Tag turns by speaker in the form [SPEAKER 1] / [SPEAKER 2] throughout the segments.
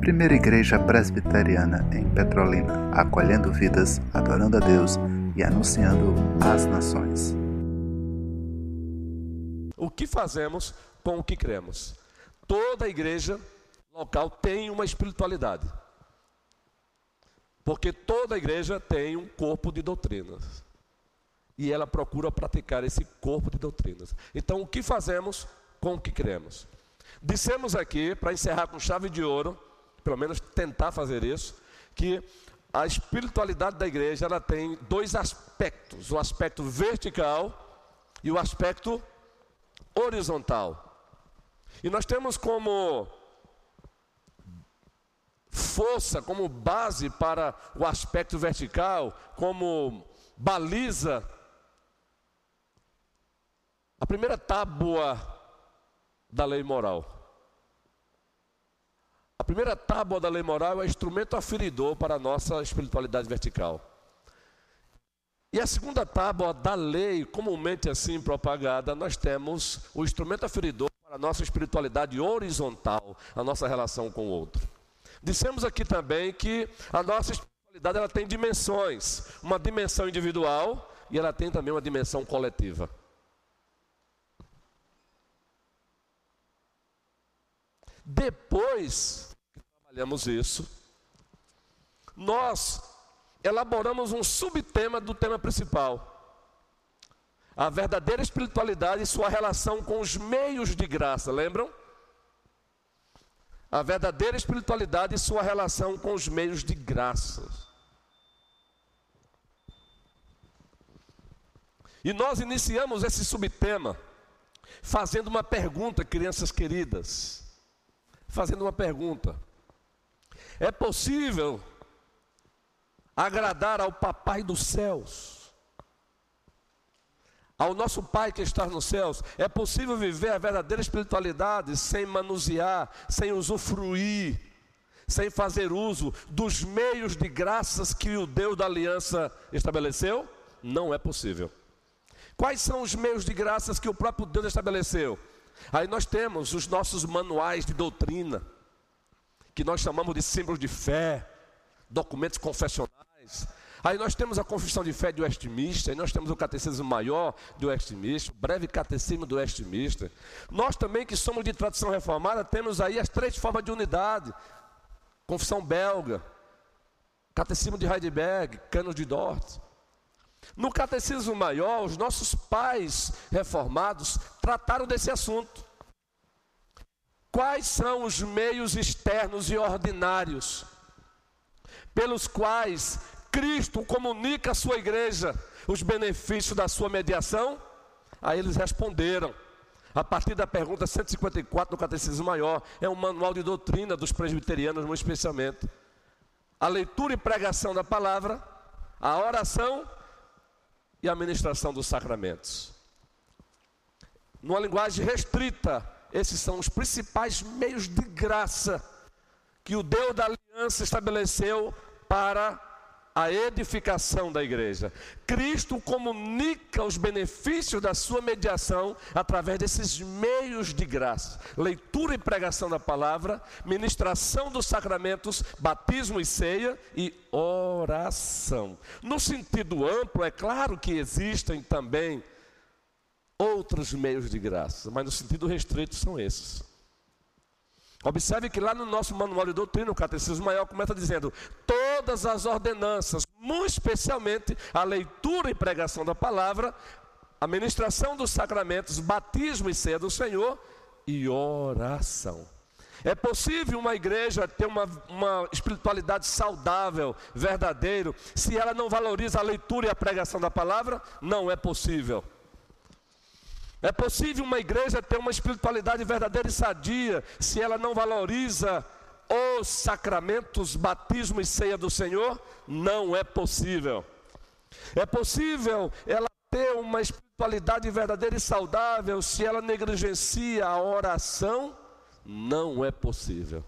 [SPEAKER 1] Primeira Igreja Presbiteriana em Petrolina, acolhendo vidas, adorando a Deus e anunciando às nações.
[SPEAKER 2] O que fazemos com o que cremos? Toda igreja local tem uma espiritualidade. Porque toda igreja tem um corpo de doutrinas. E ela procura praticar esse corpo de doutrinas. Então, o que fazemos com o que cremos? Dissemos aqui, para encerrar com chave de ouro, pelo menos tentar fazer isso, que a espiritualidade da igreja ela tem dois aspectos: o aspecto vertical e o aspecto horizontal. E nós temos como força, como base para o aspecto vertical, como baliza, a primeira tábua da lei moral. A primeira tábua da lei moral é instrumento aferidor para a nossa espiritualidade vertical. E a segunda tábua da lei, comumente assim propagada, nós temos o instrumento aferidor para a nossa espiritualidade horizontal, a nossa relação com o outro. Dissemos aqui também que a nossa espiritualidade ela tem dimensões, uma dimensão individual e ela tem também uma dimensão coletiva. Depois trabalhamos isso, nós elaboramos um subtema do tema principal. A verdadeira espiritualidade e sua relação com os meios de graça, lembram? a verdadeira espiritualidade e sua relação com os meios de graça. E nós iniciamos esse subtema fazendo uma pergunta, crianças queridas. Fazendo uma pergunta: É possível agradar ao Papai dos céus? ao nosso Pai que está nos céus, é possível viver a verdadeira espiritualidade sem manusear, sem usufruir, sem fazer uso dos meios de graças que o Deus da aliança estabeleceu? Não é possível. Quais são os meios de graças que o próprio Deus estabeleceu? Aí nós temos os nossos manuais de doutrina, que nós chamamos de símbolos de fé, documentos confessionais, Aí nós temos a confissão de fé de Westminster, nós temos o catecismo maior de Westminster, o breve catecismo do Westminster. Nós também, que somos de tradição reformada, temos aí as três formas de unidade: confissão belga, catecismo de Heidelberg, cano de Dort. No catecismo maior, os nossos pais reformados trataram desse assunto. Quais são os meios externos e ordinários pelos quais Cristo comunica à sua igreja os benefícios da sua mediação? Aí eles responderam. A partir da pergunta 154 do Catecismo Maior, é um manual de doutrina dos presbiterianos, muito especialmente. A leitura e pregação da palavra, a oração e a ministração dos sacramentos. Numa linguagem restrita, esses são os principais meios de graça que o Deus da aliança estabeleceu para a edificação da igreja. Cristo comunica os benefícios da sua mediação através desses meios de graça: leitura e pregação da palavra, ministração dos sacramentos, batismo e ceia e oração. No sentido amplo, é claro que existem também outros meios de graça, mas no sentido restrito são esses. Observe que lá no nosso manual de doutrina, o Catecismo Maior começa dizendo: todas as ordenanças, muito especialmente a leitura e pregação da palavra, a ministração dos sacramentos, batismo e ceia do Senhor e oração. É possível uma igreja ter uma, uma espiritualidade saudável, verdadeiro, se ela não valoriza a leitura e a pregação da palavra? Não é possível. É possível uma igreja ter uma espiritualidade verdadeira e sadia se ela não valoriza os sacramentos, batismo e ceia do Senhor? Não é possível. É possível ela ter uma espiritualidade verdadeira e saudável se ela negligencia a oração? Não é possível.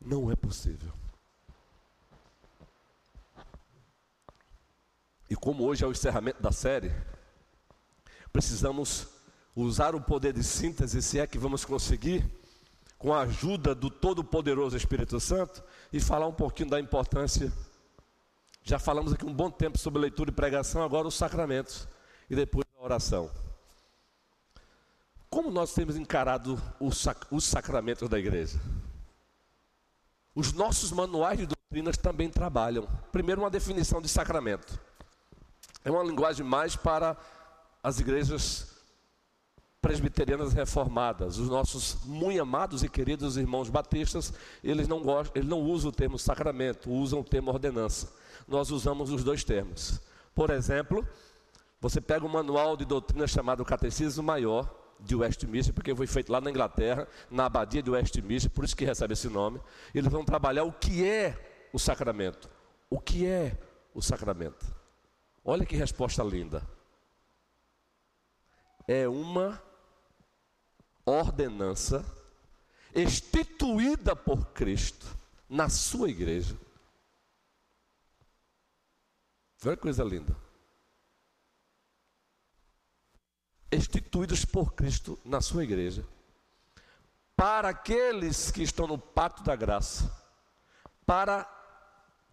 [SPEAKER 2] Não é possível. E como hoje é o encerramento da série, precisamos usar o poder de síntese, se é que vamos conseguir, com a ajuda do Todo-Poderoso Espírito Santo, e falar um pouquinho da importância. Já falamos aqui um bom tempo sobre leitura e pregação, agora os sacramentos e depois a oração. Como nós temos encarado os, sac os sacramentos da igreja? Os nossos manuais de doutrinas também trabalham. Primeiro, uma definição de sacramento. É uma linguagem mais para as igrejas presbiterianas reformadas, os nossos muito amados e queridos irmãos batistas, eles não gostam, eles não usam o termo sacramento, usam o termo ordenança. Nós usamos os dois termos. Por exemplo, você pega um manual de doutrina chamado Catecismo Maior de Westminster, porque foi feito lá na Inglaterra, na abadia de Westminster, por isso que recebe esse nome. Eles vão trabalhar o que é o sacramento. O que é o sacramento? Olha que resposta linda. É uma ordenança instituída por Cristo na sua igreja. Olha que coisa linda. Instituídos por Cristo na sua igreja. Para aqueles que estão no pacto da graça. Para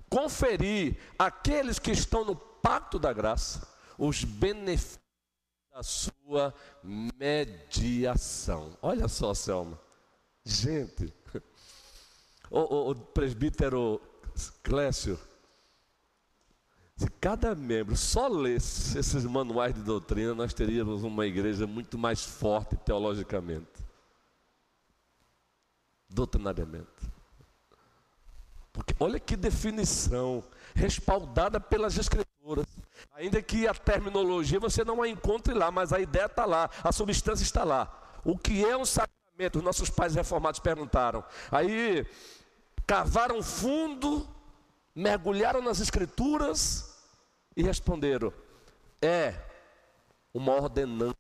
[SPEAKER 2] conferir aqueles que estão no pacto da graça os benefícios da sua mediação. Olha só, Selma. Gente, o, o, o presbítero Clécio, se cada membro só lesse esses manuais de doutrina, nós teríamos uma igreja muito mais forte teologicamente, doutrinariamente. Porque olha que definição, respaldada pelas Escrituras. Ainda que a terminologia você não a encontre lá, mas a ideia está lá, a substância está lá. O que é um sacramento? Os nossos pais reformados perguntaram. Aí cavaram fundo, mergulharam nas escrituras e responderam: é uma ordenança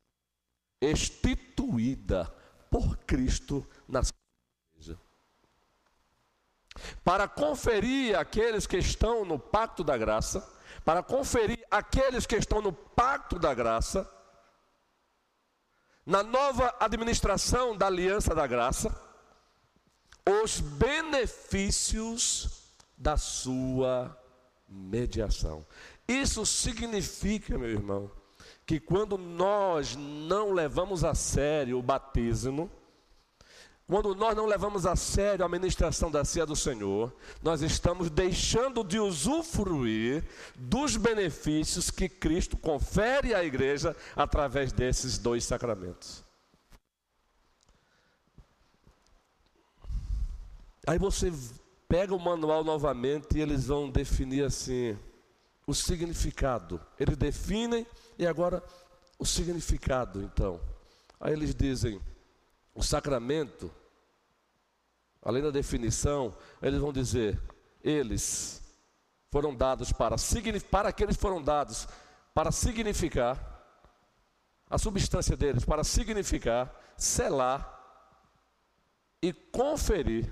[SPEAKER 2] instituída por Cristo na sua igreja. Para conferir aqueles que estão no pacto da graça, para conferir aqueles que estão no pacto da graça, na nova administração da aliança da graça, os benefícios da sua mediação. Isso significa, meu irmão, que quando nós não levamos a sério o batismo, quando nós não levamos a sério a ministração da ceia do Senhor, nós estamos deixando de usufruir dos benefícios que Cristo confere à igreja através desses dois sacramentos. Aí você pega o manual novamente e eles vão definir assim o significado. Eles definem e agora o significado, então. Aí eles dizem: o sacramento além da definição, eles vão dizer: eles foram dados para, para que eles foram dados para significar, a substância deles, para significar, selar e conferir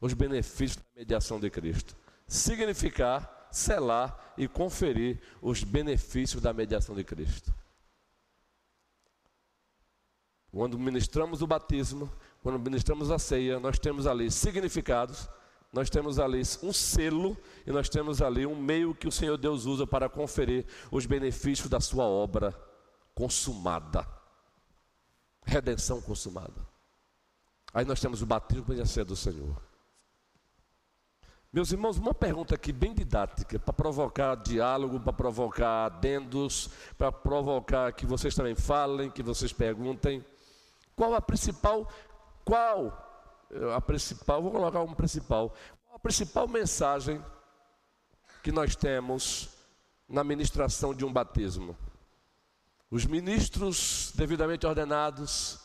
[SPEAKER 2] os benefícios da mediação de Cristo. Significar, selar e conferir os benefícios da mediação de Cristo. Quando ministramos o batismo, quando ministramos a ceia, nós temos ali significados, nós temos ali um selo e nós temos ali um meio que o Senhor Deus usa para conferir os benefícios da sua obra consumada. Redenção consumada. Aí nós temos o batismo e a ceia do Senhor. Meus irmãos, uma pergunta aqui bem didática, para provocar diálogo, para provocar adendos, para provocar que vocês também falem, que vocês perguntem. Qual a principal qual a principal, vou colocar um principal, qual a principal mensagem que nós temos na ministração de um batismo? Os ministros devidamente ordenados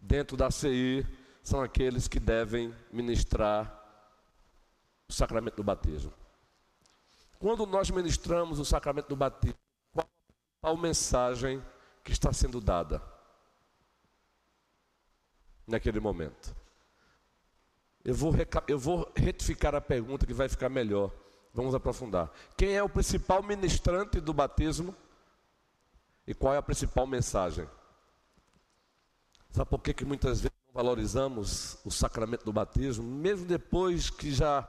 [SPEAKER 2] dentro da CI são aqueles que devem ministrar o sacramento do batismo. Quando nós ministramos o sacramento do batismo, qual a mensagem que está sendo dada? Naquele momento. Eu vou, eu vou retificar a pergunta que vai ficar melhor. Vamos aprofundar. Quem é o principal ministrante do batismo? E qual é a principal mensagem? Sabe por que, que muitas vezes não valorizamos o sacramento do batismo, mesmo depois que já.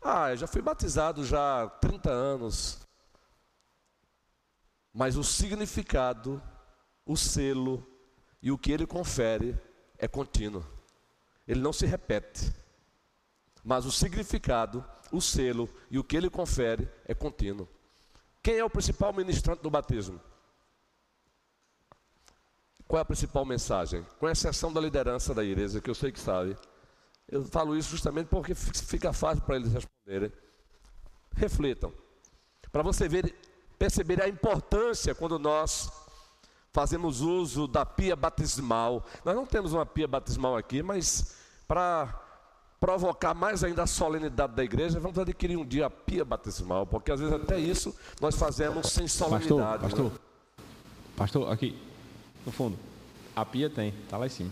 [SPEAKER 2] Ah, eu já fui batizado já há 30 anos. Mas o significado, o selo e o que ele confere é contínuo. Ele não se repete. Mas o significado, o selo e o que ele confere é contínuo. Quem é o principal ministrante do batismo? Qual é a principal mensagem? Com exceção da liderança da igreja, que eu sei que sabe. Eu falo isso justamente porque fica fácil para eles responderem. Reflitam. Para você ver, perceber a importância quando nós fazemos uso da pia batismal. Nós não temos uma pia batismal aqui, mas para provocar mais ainda a solenidade da igreja, vamos adquirir um dia a pia batismal, porque às vezes até isso nós fazemos sem solenidade.
[SPEAKER 3] Pastor, pastor, né? pastor aqui, no fundo. A pia tem, está lá em cima.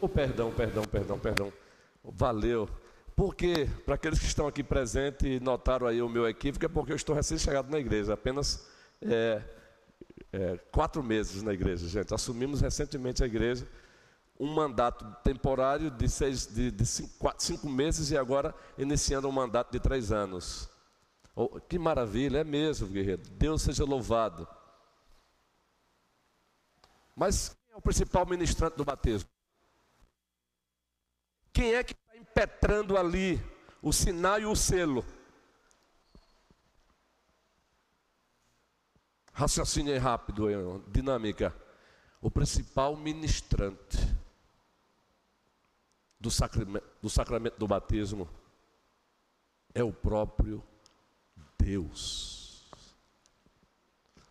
[SPEAKER 2] Oh, perdão, perdão, perdão, perdão. Valeu. Porque, para aqueles que estão aqui presentes e notaram aí o meu equívoco, é porque eu estou recém-chegado na igreja, apenas é, é, quatro meses na igreja, gente. Assumimos recentemente a igreja, um mandato temporário de, seis, de, de cinco, quatro, cinco meses e agora iniciando um mandato de três anos. Oh, que maravilha, é mesmo, guerreiro. Deus seja louvado. Mas quem é o principal ministrante do batismo? Quem é que está impetrando ali o sinal e o selo? Raciocínio rápido, dinâmica. O principal ministrante do sacramento, do sacramento do batismo é o próprio Deus.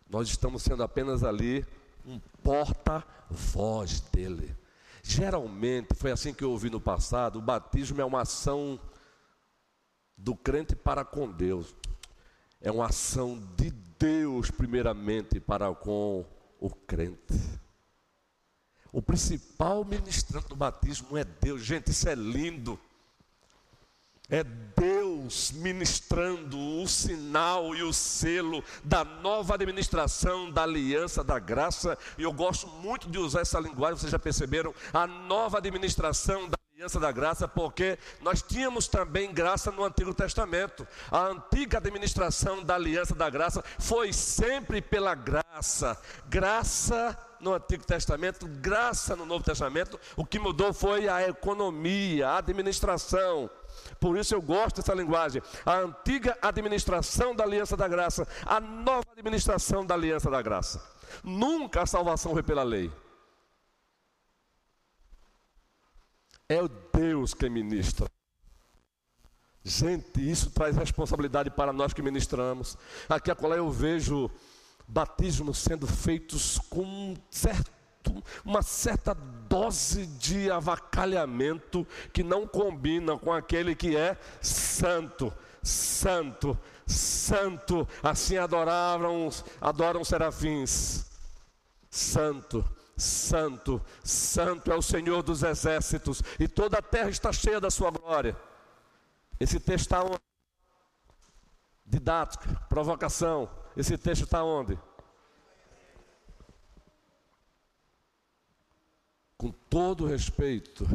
[SPEAKER 2] Nós estamos sendo apenas ali um porta-voz dele. Geralmente, foi assim que eu ouvi no passado: o batismo é uma ação do crente para com Deus, é uma ação de Deus, primeiramente, para com o crente. O principal ministrante do batismo é Deus, gente, isso é lindo. É Deus ministrando o sinal e o selo da nova administração da aliança da graça. E eu gosto muito de usar essa linguagem, vocês já perceberam? A nova administração da aliança da graça, porque nós tínhamos também graça no Antigo Testamento. A antiga administração da aliança da graça foi sempre pela graça. Graça no Antigo Testamento, graça no Novo Testamento. O que mudou foi a economia, a administração. Por isso eu gosto dessa linguagem. A antiga administração da aliança da graça, a nova administração da aliança da graça. Nunca a salvação foi pela lei. É o Deus que ministra. Gente, isso traz responsabilidade para nós que ministramos. Aqui a eu vejo batismos sendo feitos com certo uma certa dose de avacalhamento que não combina com aquele que é santo, santo, santo. Assim adoravam, adoram serafins. Santo, santo, santo é o Senhor dos exércitos, e toda a terra está cheia da sua glória. Esse texto está onde? Didática, provocação. Esse texto está onde? com todo respeito,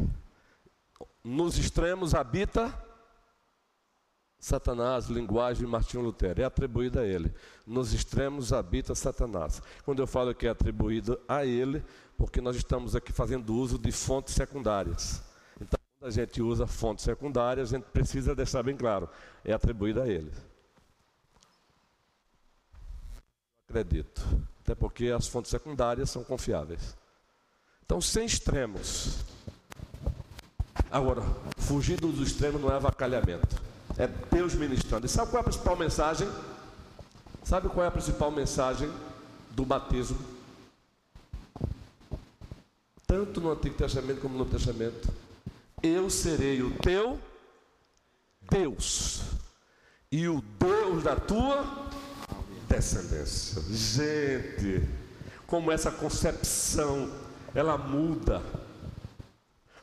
[SPEAKER 2] nos extremos habita Satanás, linguagem de Martinho Lutero, é atribuída a ele. Nos extremos habita Satanás. Quando eu falo que é atribuído a ele, porque nós estamos aqui fazendo uso de fontes secundárias. Então, quando a gente usa fontes secundárias, a gente precisa deixar bem claro, é atribuída a ele. Acredito. Até porque as fontes secundárias são confiáveis. Então, sem extremos. Agora, fugir dos extremos não é avacalhamento. É Deus ministrando. E sabe qual é a principal mensagem? Sabe qual é a principal mensagem do batismo? Tanto no Antigo Testamento como no Novo Testamento. Eu serei o teu Deus. E o Deus da tua descendência. Gente, como essa concepção ela muda.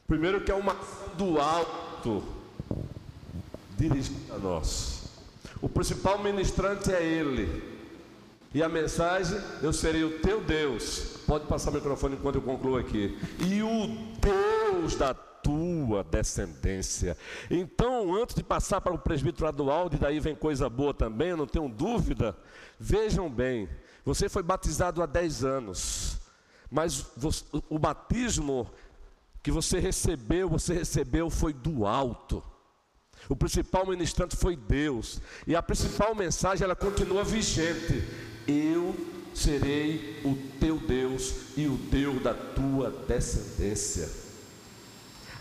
[SPEAKER 2] Primeiro que é uma do alto dirigida a nós. O principal ministrante é ele. E a mensagem, eu serei o teu Deus. Pode passar o microfone enquanto eu concluo aqui. E o Deus da tua descendência. Então, antes de passar para o presbítero Adualdo, e daí vem coisa boa também, eu não tenho dúvida. Vejam bem, você foi batizado há 10 anos, mas o batismo que você recebeu, você recebeu foi do alto. O principal ministrante foi Deus. E a principal mensagem ela continua vigente. Eu serei o teu Deus e o Deus da tua descendência.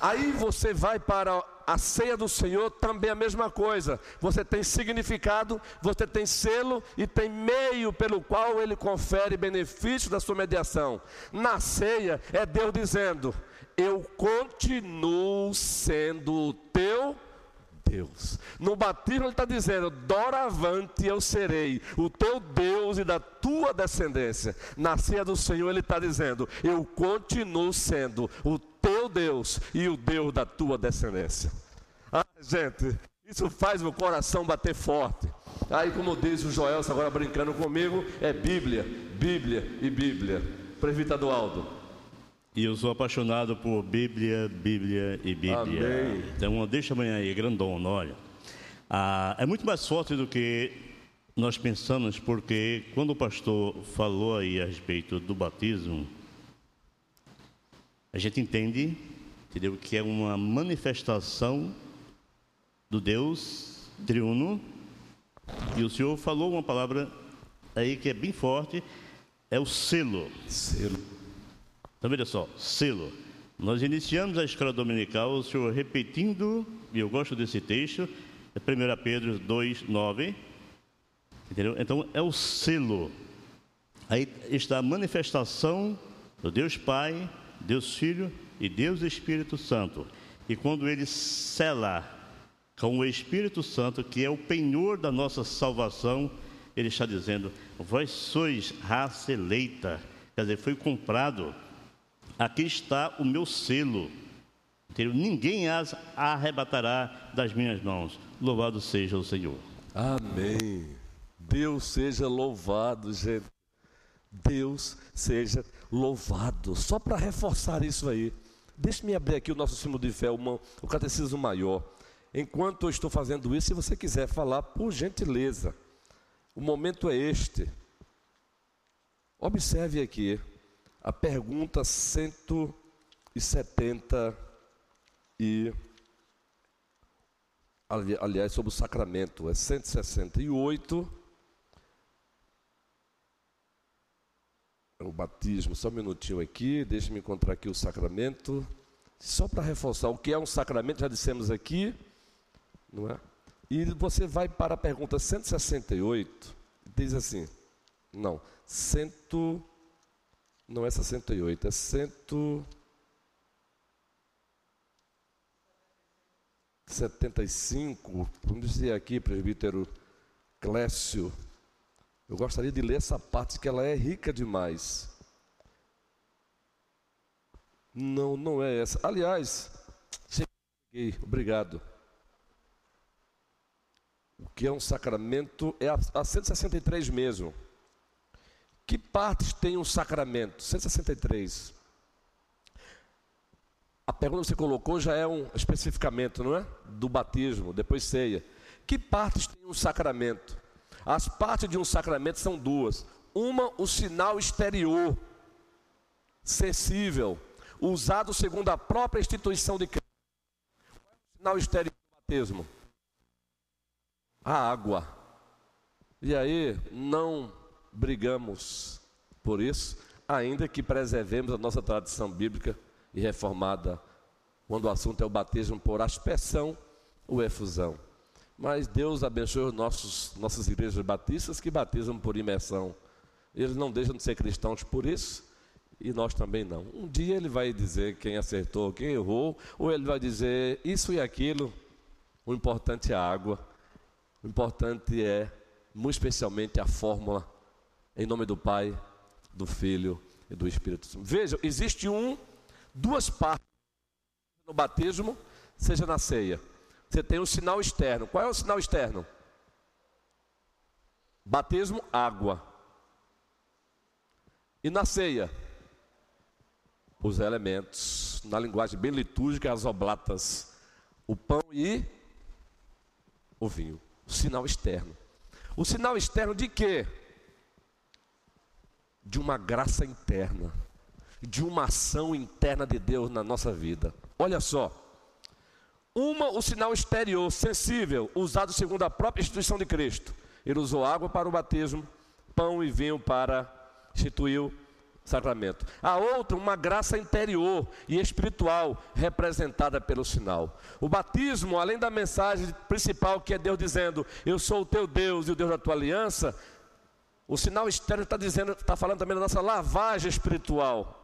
[SPEAKER 2] Aí você vai para a ceia do Senhor, também a mesma coisa. Você tem significado, você tem selo e tem meio pelo qual ele confere benefício da sua mediação. Na ceia é Deus dizendo: eu continuo sendo o teu Deus. No batismo ele está dizendo: doravante eu serei o teu Deus e da tua descendência. Na ceia do Senhor ele está dizendo: eu continuo sendo o teu Deus e o Deus da tua descendência. Ah, gente, isso faz o coração bater forte. Aí, como diz o Joel, agora brincando comigo, é Bíblia, Bíblia e Bíblia. Previta Aldo.
[SPEAKER 4] E eu sou apaixonado por Bíblia, Bíblia e Bíblia.
[SPEAKER 2] Amém.
[SPEAKER 4] Então, deixa amanhã aí, grandona, olha. Ah, é muito mais forte do que nós pensamos, porque quando o pastor falou aí a respeito do batismo, a gente entende, entendeu, que é uma manifestação do Deus triuno. E o Senhor falou uma palavra aí que é bem forte, é o selo.
[SPEAKER 2] Selo.
[SPEAKER 4] Então, veja só, selo. Nós iniciamos a escola dominical, o Senhor repetindo, e eu gosto desse texto, é 1 Pedro 2, 9. Entendeu? Então, é o selo. Aí está a manifestação do Deus Pai, Deus Filho e Deus Espírito Santo. E quando ele sela com o Espírito Santo, que é o penhor da nossa salvação, ele está dizendo: Vós sois raça eleita. Quer dizer, foi comprado Aqui está o meu selo. Ninguém as arrebatará das minhas mãos. Louvado seja o Senhor.
[SPEAKER 2] Amém. Deus seja louvado, gente. Deus seja louvado. Só para reforçar isso aí, deixe-me abrir aqui o nosso símbolo de fé, uma, o catecismo maior. Enquanto eu estou fazendo isso, se você quiser falar, por gentileza, o momento é este. Observe aqui a pergunta 170 e aliás sobre o sacramento é 168 é o batismo, só um minutinho aqui, deixe-me encontrar aqui o sacramento. Só para reforçar, o que é um sacramento, já dissemos aqui, não é? E você vai para a pergunta 168, diz assim, não, 100 não é 68, é 175. Vamos dizer aqui, presbítero Clécio. Eu gostaria de ler essa parte que ela é rica demais. Não, não é essa. Aliás, cheguei, obrigado. O que é um sacramento é a, a 163 mesmo. Que partes tem um sacramento? 163. A pergunta que você colocou já é um especificamento, não é? Do batismo, depois ceia. Que partes tem um sacramento? As partes de um sacramento são duas. Uma, o sinal exterior, sensível, usado segundo a própria instituição de Cristo. Qual é o sinal exterior do batismo? A água. E aí, não brigamos por isso, ainda que preservemos a nossa tradição bíblica e reformada, quando o assunto é o batismo por aspersão ou efusão. Mas Deus abençoe os nossos, nossas igrejas batistas que batizam por imersão. Eles não deixam de ser cristãos por isso, e nós também não. Um dia ele vai dizer quem acertou, quem errou, ou ele vai dizer isso e aquilo. O importante é a água, o importante é, muito especialmente, a fórmula em nome do Pai, do Filho e do Espírito Santo. Vejam, existe um, duas partes no batismo, seja na ceia. Você tem um sinal externo. Qual é o sinal externo? Batismo, água. E na ceia, os elementos, na linguagem bem litúrgica, as oblatas, o pão e o vinho. O sinal externo. O sinal externo de quê? De uma graça interna, de uma ação interna de Deus na nossa vida. Olha só. Uma, o sinal exterior, sensível, usado segundo a própria instituição de Cristo. Ele usou água para o batismo, pão e vinho para instituir o sacramento. A outra, uma graça interior e espiritual, representada pelo sinal. O batismo, além da mensagem principal que é Deus dizendo: Eu sou o teu Deus e o Deus da tua aliança, o sinal externo está dizendo, está falando também da nossa lavagem espiritual.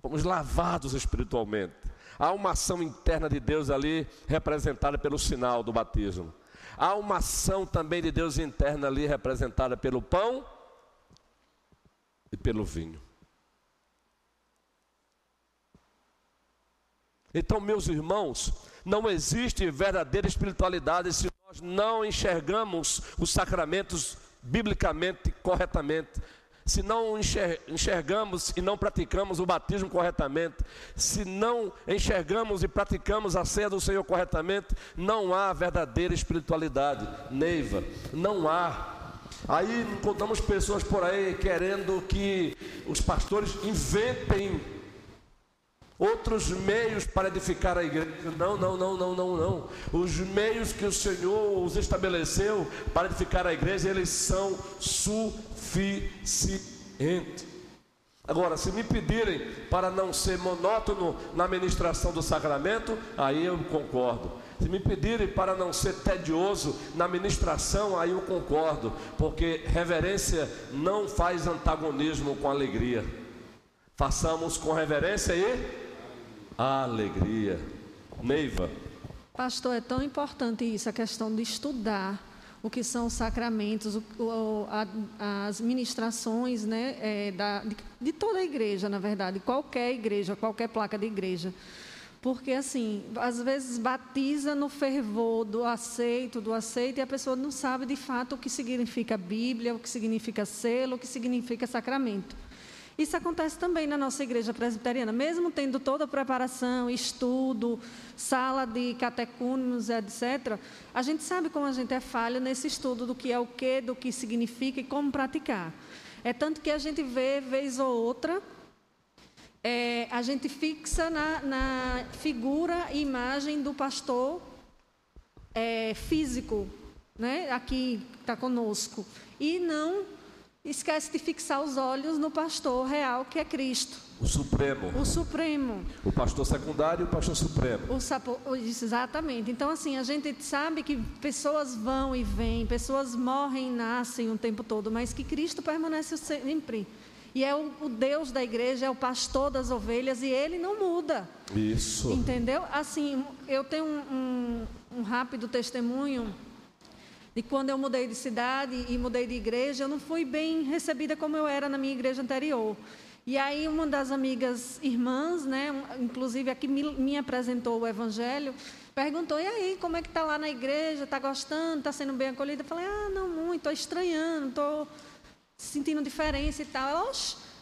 [SPEAKER 2] Fomos lavados espiritualmente. Há uma ação interna de Deus ali, representada pelo sinal do batismo. Há uma ação também de Deus interna ali, representada pelo pão e pelo vinho. Então, meus irmãos, não existe verdadeira espiritualidade se nós não enxergamos os sacramentos biblicamente corretamente se não enxergamos e não praticamos o batismo corretamente, se não enxergamos e praticamos a ceia do Senhor corretamente, não há verdadeira espiritualidade. Neiva, não há. Aí encontramos pessoas por aí querendo que os pastores inventem outros meios para edificar a igreja. Não, não, não, não, não, não. Os meios que o Senhor os estabeleceu para edificar a igreja, eles são suficientes suficiente. Agora, se me pedirem para não ser monótono na ministração do sacramento, aí eu concordo. Se me pedirem para não ser tedioso na ministração, aí eu concordo, porque reverência não faz antagonismo com alegria. Façamos com reverência e alegria. Neiva.
[SPEAKER 5] Pastor, é tão importante isso, a questão de estudar o que são os sacramentos, o, o, a, as ministrações né, é, da, de, de, toda a igreja, na verdade, qualquer igreja, qualquer placa de igreja. Porque, assim, às vezes batiza no fervor do aceito, do aceito, e a pessoa não sabe de fato o que significa Bíblia, o que significa selo, o que significa sacramento. Isso acontece também na nossa igreja presbiteriana, mesmo tendo toda a preparação, estudo, sala de catecúmenos, etc. A gente sabe como a gente é falho nesse estudo do que é o que, do que significa e como praticar. É tanto que a gente vê, vez ou outra, é, a gente fixa na, na, figura e imagem do pastor é, físico, né, aqui está conosco, e não esquece de fixar os olhos no pastor real, que é Cristo.
[SPEAKER 2] O Supremo.
[SPEAKER 5] O Supremo.
[SPEAKER 2] O pastor secundário e o pastor supremo.
[SPEAKER 5] O sapo, exatamente. Então, assim, a gente sabe que pessoas vão e vêm, pessoas morrem e nascem o tempo todo, mas que Cristo permanece sempre. E é o, o Deus da igreja, é o pastor das ovelhas, e ele não muda.
[SPEAKER 2] Isso.
[SPEAKER 5] Entendeu? Assim, eu tenho um, um, um rápido testemunho e quando eu mudei de cidade e mudei de igreja, eu não fui bem recebida como eu era na minha igreja anterior. E aí uma das amigas irmãs, né, inclusive a que me, me apresentou o evangelho, perguntou: "E aí, como é que tá lá na igreja? Está gostando? Está sendo bem acolhida?" Eu falei: "Ah, não muito, estou estranhando, estou sentindo diferença e tal." Ela,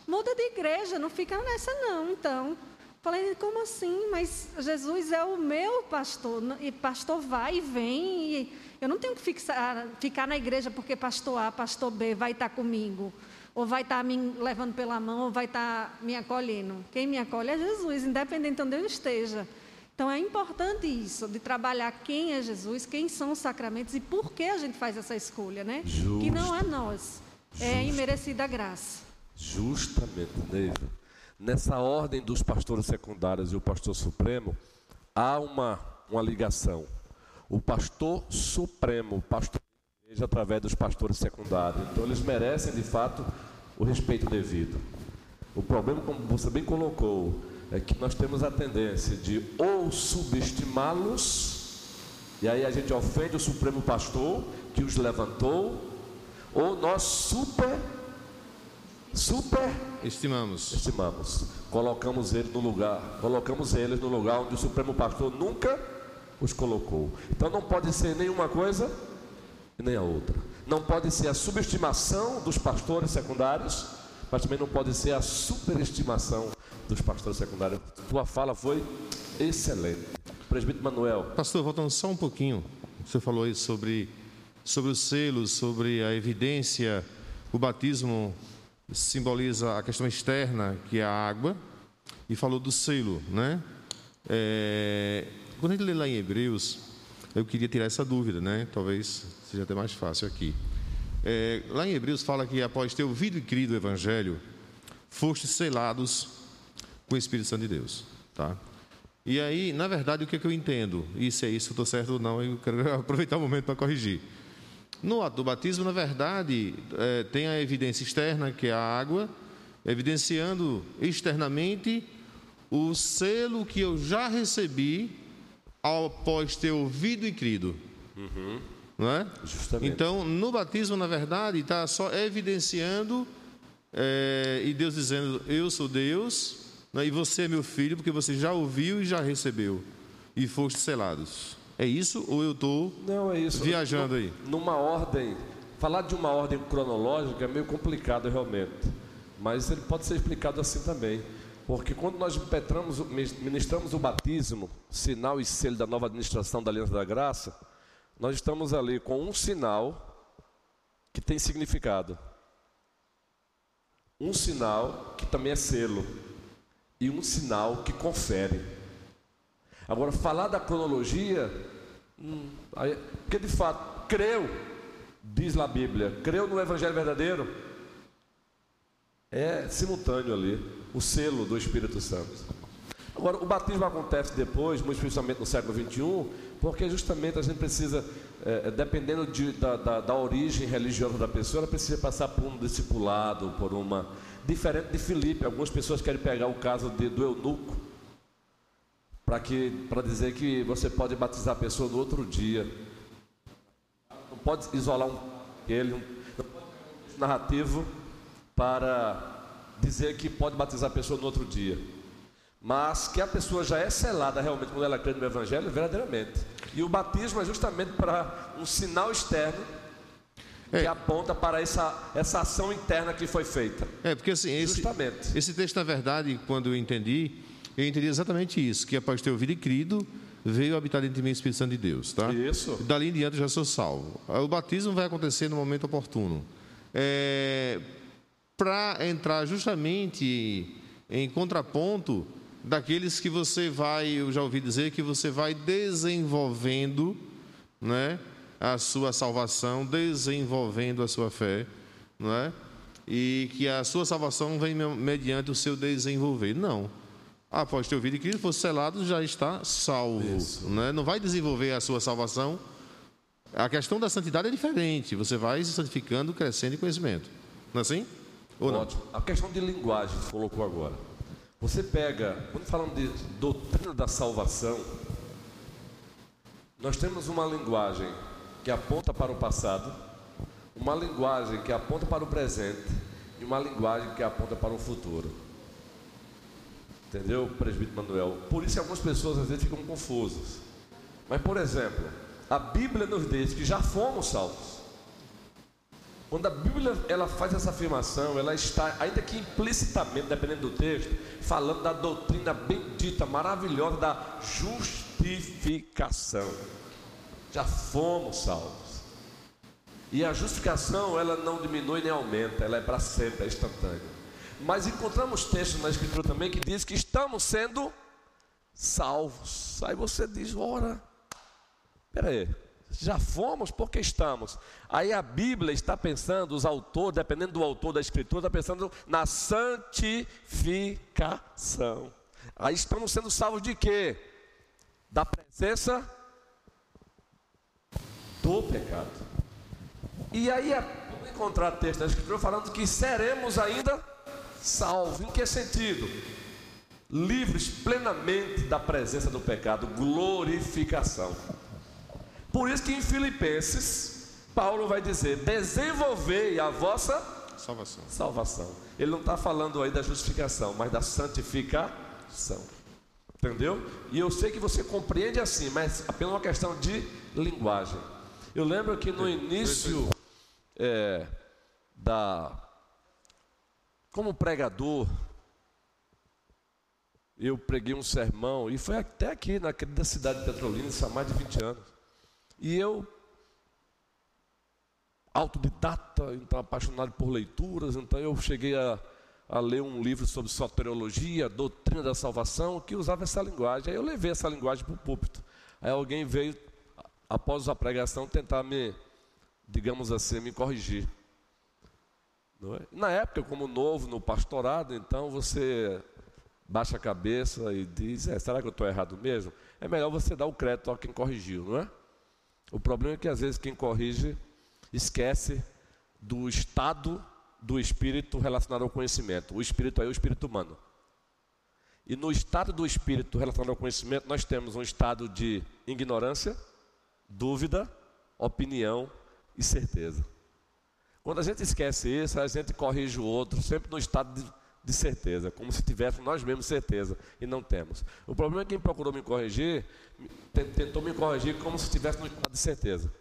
[SPEAKER 5] muda de igreja, não fica nessa não, então. Falei, como assim? Mas Jesus é o meu pastor, e pastor vai e vem, e eu não tenho que fixar, ficar na igreja porque pastor A, pastor B vai estar comigo, ou vai estar me levando pela mão, ou vai estar me acolhendo. Quem me acolhe é Jesus, independente de onde eu esteja. Então é importante isso, de trabalhar quem é Jesus, quem são os sacramentos e por que a gente faz essa escolha, né?
[SPEAKER 2] Justo.
[SPEAKER 5] Que não é nós, é
[SPEAKER 2] Justo.
[SPEAKER 5] imerecida graça.
[SPEAKER 2] Justamente, Neiva. Nessa ordem dos pastores secundários e o pastor supremo, há uma, uma ligação o pastor supremo, o pastor da igreja, através dos pastores secundários. Então, eles merecem, de fato, o respeito devido. O problema, como você bem colocou, é que nós temos a tendência de ou subestimá-los, e aí a gente ofende o Supremo Pastor que os levantou, ou nós super, super
[SPEAKER 3] estimamos,
[SPEAKER 2] estimamos, colocamos ele no lugar, colocamos eles no lugar onde o Supremo Pastor nunca os colocou. Então não pode ser nenhuma coisa nem a outra. Não pode ser a subestimação dos pastores secundários mas também não pode ser a superestimação dos pastores secundários. Tua fala foi excelente. Presbítero Manuel.
[SPEAKER 6] Pastor, voltando só um pouquinho, você falou aí sobre, sobre os selos, sobre a evidência, o batismo simboliza a questão externa, que é a água, e falou do selo, né? É, quando a gente lê lá em Hebreus, eu queria tirar essa dúvida, né? Talvez seja até mais fácil aqui. É, lá em Hebreus fala que após ter ouvido e crido o Evangelho, fostes selados com o Espírito Santo de Deus, tá? E aí, na verdade, o que, é que eu entendo? Se é isso, estou certo ou não, eu quero aproveitar o momento para corrigir. No ato do batismo, na verdade, é, tem a evidência externa, que é a água, evidenciando externamente o selo que eu já recebi após ter ouvido e crido. Uhum. Não é? Justamente. Então, no batismo, na verdade, está só evidenciando é, e Deus dizendo: Eu sou Deus né, e você é meu filho, porque você já ouviu e já recebeu e foste selados. É isso ou eu estou é viajando aí?
[SPEAKER 2] Numa ordem, falar de uma ordem cronológica é meio complicado realmente, mas ele pode ser explicado assim também. Porque quando nós ministramos o batismo, sinal e selo da nova administração da Aliança da Graça, nós estamos ali com um sinal que tem significado. Um sinal que também é selo. E um sinal que confere. Agora, falar da cronologia, hum, porque de fato, creu, diz lá a Bíblia, creu no Evangelho verdadeiro, é simultâneo ali o selo do Espírito Santo. Agora, o batismo acontece depois, muito especialmente no século XXI, porque justamente a gente precisa, é, dependendo de, da, da, da, origem religiosa da pessoa, ela precisa passar por um discipulado, por uma. Diferente de Filipe, algumas pessoas querem pegar o caso de, do eunuco, para dizer que você pode batizar a pessoa no outro dia. Não pode isolar um, ele, um narrativo para dizer que pode batizar a pessoa no outro dia. Mas que a pessoa já é selada realmente quando ela crê no Evangelho, verdadeiramente. E o batismo é justamente para um sinal externo que é. aponta para essa, essa ação interna que foi feita.
[SPEAKER 6] É, porque assim, esse, esse texto, na verdade, quando eu entendi, eu entendi exatamente isso, que após ter ouvido e crido, veio habitar dentro de mim o Espírito Santo de Deus, tá?
[SPEAKER 2] Isso.
[SPEAKER 6] Dali em diante eu já sou salvo. O batismo vai acontecer no momento oportuno. É, para entrar justamente em contraponto daqueles que você vai, eu já ouvi dizer que você vai desenvolvendo, né, a sua salvação, desenvolvendo a sua fé, não é? E que a sua salvação vem mediante o seu desenvolver. Não. Após ter ouvido que Cristo fosse selado, já está salvo. Né? Não vai desenvolver a sua salvação. A questão da santidade é diferente. Você vai se santificando, crescendo em conhecimento. Não é assim?
[SPEAKER 2] Ou Ótimo. A questão de linguagem que colocou agora. Você pega, quando falamos de doutrina da salvação, nós temos uma linguagem que aponta para o passado, uma linguagem que aponta para o presente e uma linguagem que aponta para o futuro. Entendeu, presbítero Manuel? Por isso algumas pessoas às vezes ficam confusas. Mas, por exemplo, a Bíblia nos diz que já fomos salvos. Quando a Bíblia ela faz essa afirmação, ela está, ainda que implicitamente, dependendo do texto, falando da doutrina bendita, maravilhosa da justificação. Já fomos salvos. E a justificação, ela não diminui nem aumenta, ela é para sempre, é instantânea. Mas encontramos textos na Escritura também que diz que estamos sendo salvos. Aí você diz, ora, peraí, já fomos porque estamos. Aí a Bíblia está pensando, os autores, dependendo do autor da Escritura, está pensando na santificação. Aí estamos sendo salvos de quê? Da presença do pecado. E aí vamos encontrar texto da Escritura falando que seremos ainda salvos. Em que sentido? Livres plenamente da presença do pecado, glorificação. Por isso que em Filipenses, Paulo vai dizer: desenvolvei a vossa
[SPEAKER 6] salvação.
[SPEAKER 2] salvação. Ele não está falando aí da justificação, mas da santificação. Entendeu? E eu sei que você compreende assim, mas apenas uma questão de linguagem. Eu lembro que no início é, da como pregador, eu preguei um sermão, e foi até aqui, na querida cidade de Petrolina, isso há mais de 20 anos. E eu, autodidata, então apaixonado por leituras, então eu cheguei a, a ler um livro sobre soteriologia, doutrina da salvação, que usava essa linguagem. Aí eu levei essa linguagem para o púlpito. Aí alguém veio, após a pregação, tentar me, digamos assim, me corrigir. É? Na época, como novo no pastorado, então você baixa a cabeça e diz: é, será que eu estou errado mesmo? É melhor você dar o crédito a quem corrigiu, não é? O problema é que às vezes quem corrige esquece do estado do espírito relacionado ao conhecimento. O espírito é o espírito humano. E no estado do espírito relacionado ao conhecimento, nós temos um estado de ignorância, dúvida, opinião e certeza. Quando a gente esquece isso, a gente corrige o outro, sempre no estado de, de certeza, como se tivéssemos nós mesmos certeza, e não temos. O problema é que quem procurou me corrigir, tentou me corrigir como se estivesse no estado de certeza.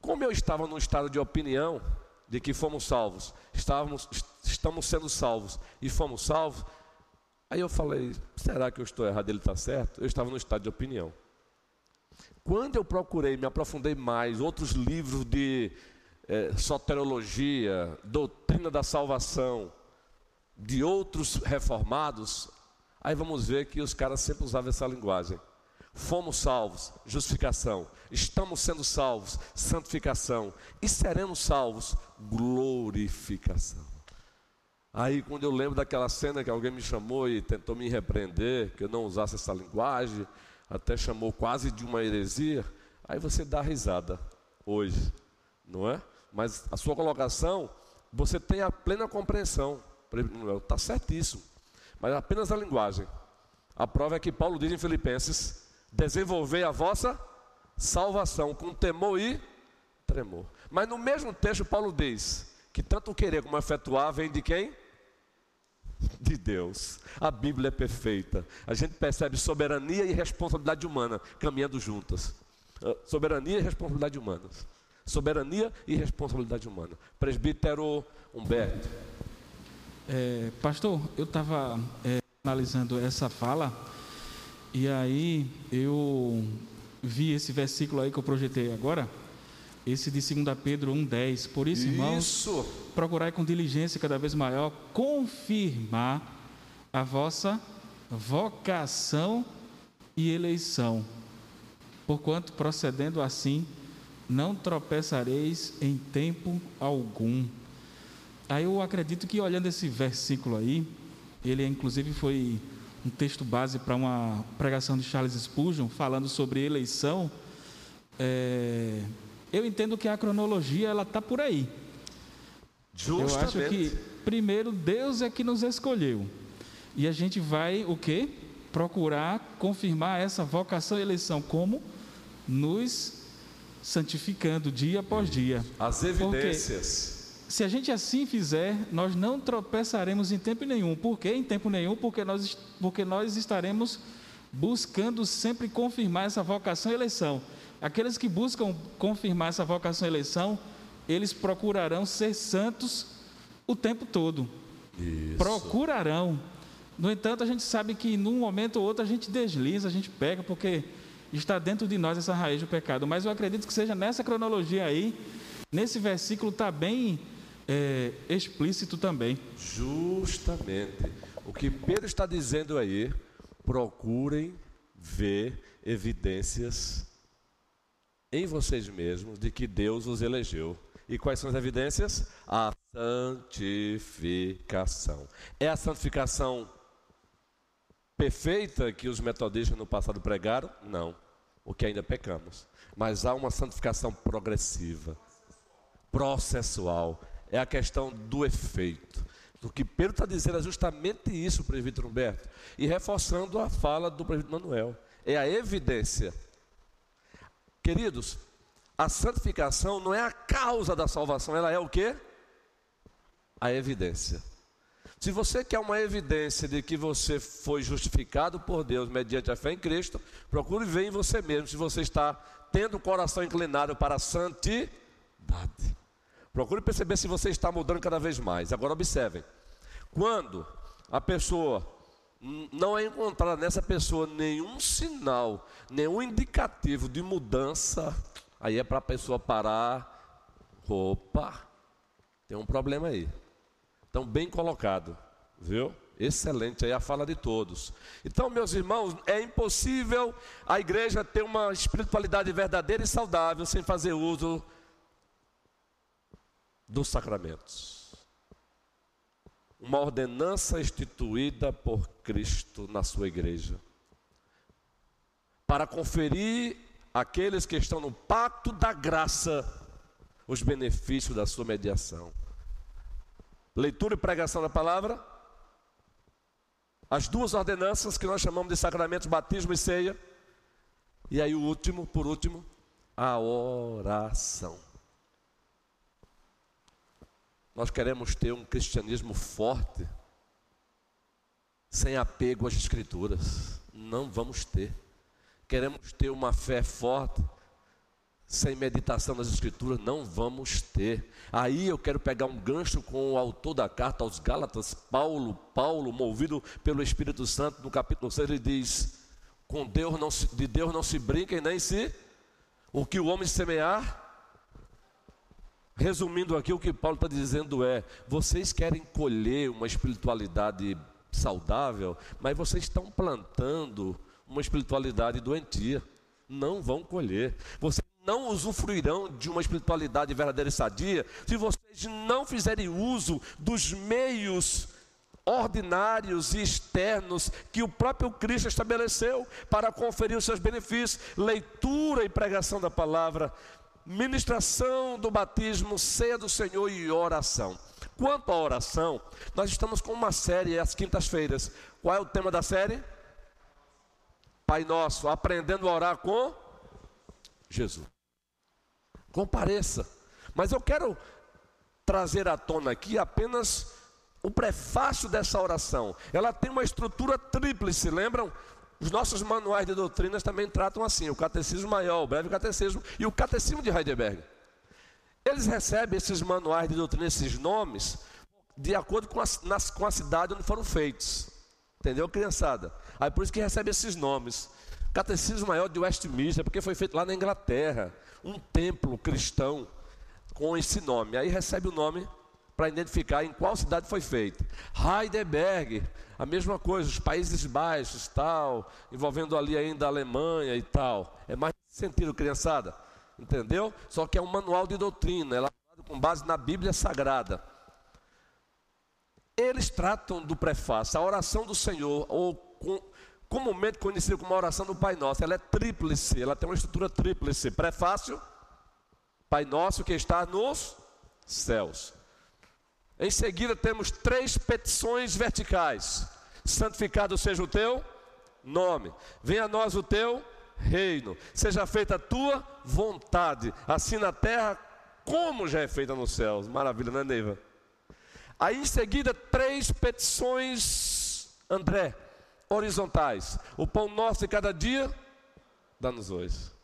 [SPEAKER 2] Como eu estava no estado de opinião, de que fomos salvos, estávamos, estamos sendo salvos e fomos salvos, aí eu falei: será que eu estou errado? Ele está certo? Eu estava no estado de opinião. Quando eu procurei, me aprofundei mais, outros livros de é, soteriologia, doutrina da salvação, de outros reformados, aí vamos ver que os caras sempre usavam essa linguagem. Fomos salvos, justificação. Estamos sendo salvos, santificação. E seremos salvos, glorificação. Aí, quando eu lembro daquela cena que alguém me chamou e tentou me repreender, que eu não usasse essa linguagem, até chamou quase de uma heresia, aí você dá risada hoje, não é? Mas a sua colocação, você tem a plena compreensão. Está certíssimo. Mas apenas a linguagem. A prova é que Paulo diz em Filipenses: desenvolver a vossa salvação com temor e tremor. Mas no mesmo texto, Paulo diz que tanto querer como efetuar vem de quem? De Deus. A Bíblia é perfeita. A gente percebe soberania e responsabilidade humana caminhando juntas. Ah, soberania e responsabilidade humanas. Soberania e responsabilidade humana. Presbítero Humberto.
[SPEAKER 7] É, pastor, eu estava é, analisando essa fala e aí eu vi esse versículo aí que eu projetei agora, esse de 2 Pedro 1,10. Por isso, irmãos, isso. procurai com diligência cada vez maior confirmar a vossa vocação e eleição, porquanto procedendo assim não tropeçareis em tempo algum. Aí eu acredito que olhando esse versículo aí, ele inclusive foi um texto base para uma pregação de Charles Spurgeon falando sobre eleição. É, eu entendo que a cronologia ela está por aí. Justamente. Eu acho que primeiro Deus é que nos escolheu e a gente vai o que procurar confirmar essa vocação e eleição como nos santificando dia após dia.
[SPEAKER 2] As evidências.
[SPEAKER 7] Porque, se a gente assim fizer, nós não tropeçaremos em tempo nenhum. Por quê? Em tempo nenhum, porque nós, porque nós estaremos buscando sempre confirmar essa vocação e eleição. Aqueles que buscam confirmar essa vocação e eleição, eles procurarão ser santos o tempo todo. Isso. Procurarão. No entanto, a gente sabe que num momento ou outro a gente desliza, a gente pega, porque está dentro de nós essa raiz do pecado. Mas eu acredito que seja nessa cronologia aí, nesse versículo está bem é, explícito também.
[SPEAKER 2] Justamente. O que Pedro está dizendo aí, procurem ver evidências em vocês mesmos de que Deus os elegeu. E quais são as evidências? A santificação. É a santificação perfeita que os metodistas no passado pregaram? Não o que ainda pecamos. Mas há uma santificação progressiva, processual. É a questão do efeito. O que Pedro está dizendo é justamente isso, presbítero Humberto, e reforçando a fala do presbítero Manuel. É a evidência. Queridos, a santificação não é a causa da salvação, ela é o que? A evidência. Se você quer uma evidência de que você foi justificado por Deus mediante a fé em Cristo, procure ver em você mesmo se você está tendo o coração inclinado para a santidade. Procure perceber se você está mudando cada vez mais. Agora observem. Quando a pessoa não é encontrada nessa pessoa nenhum sinal, nenhum indicativo de mudança, aí é para a pessoa parar. Opa, tem um problema aí. Então, bem colocado, viu? Excelente aí a fala de todos. Então, meus irmãos, é impossível a igreja ter uma espiritualidade verdadeira e saudável sem fazer uso dos sacramentos. Uma ordenança instituída por Cristo na sua igreja. Para conferir àqueles que estão no pacto da graça os benefícios da sua mediação. Leitura e pregação da palavra. As duas ordenanças que nós chamamos de sacramentos, batismo e ceia. E aí o último, por último, a oração. Nós queremos ter um cristianismo forte, sem apego às escrituras. Não vamos ter. Queremos ter uma fé forte, sem meditação nas Escrituras, não vamos ter. Aí eu quero pegar um gancho com o autor da carta aos Gálatas, Paulo, Paulo, movido pelo Espírito Santo, no capítulo 6, ele diz: Com Deus não se, de Deus não se brinca e nem se o que o homem semear. Resumindo aqui, o que Paulo está dizendo é: vocês querem colher uma espiritualidade saudável, mas vocês estão plantando uma espiritualidade doentia. Não vão colher. Vocês não usufruirão de uma espiritualidade verdadeira e sadia se vocês não fizerem uso dos meios ordinários e externos que o próprio Cristo estabeleceu para conferir os seus benefícios, leitura e pregação da palavra, ministração do batismo, ceia do Senhor e oração. Quanto à oração, nós estamos com uma série às quintas-feiras. Qual é o tema da série? Pai Nosso, aprendendo a orar com Jesus compareça. Mas eu quero trazer à tona aqui apenas o prefácio dessa oração. Ela tem uma estrutura tríplice, lembram? Os nossos manuais de doutrinas também tratam assim: o catecismo maior, o breve catecismo e o catecismo de Heidelberg. Eles recebem esses manuais de doutrina, esses nomes, de acordo com a, nas, com a cidade onde foram feitos. Entendeu, criançada? Aí por isso que recebe esses nomes. Catecismo Maior de Westminster, porque foi feito lá na Inglaterra um templo cristão com esse nome. Aí recebe o nome para identificar em qual cidade foi feito. Heidelberg, a mesma coisa, os Países Baixos, tal, envolvendo ali ainda a Alemanha e tal. É mais sentido, criançada, entendeu? Só que é um manual de doutrina, ela com base na Bíblia Sagrada. Eles tratam do prefácio, a oração do Senhor, ou com, comumente conhecida como a oração do Pai Nosso. Ela é tríplice, ela tem uma estrutura tríplice. Prefácio, Pai Nosso que está nos céus. Em seguida temos três petições verticais. Santificado seja o teu nome. Venha a nós o teu reino. Seja feita a tua vontade, assim na terra como já é feita nos céus. Maravilha, não é, Neiva? Aí em seguida, três petições, André, horizontais. O pão nosso de cada dia, dá-nos hoje.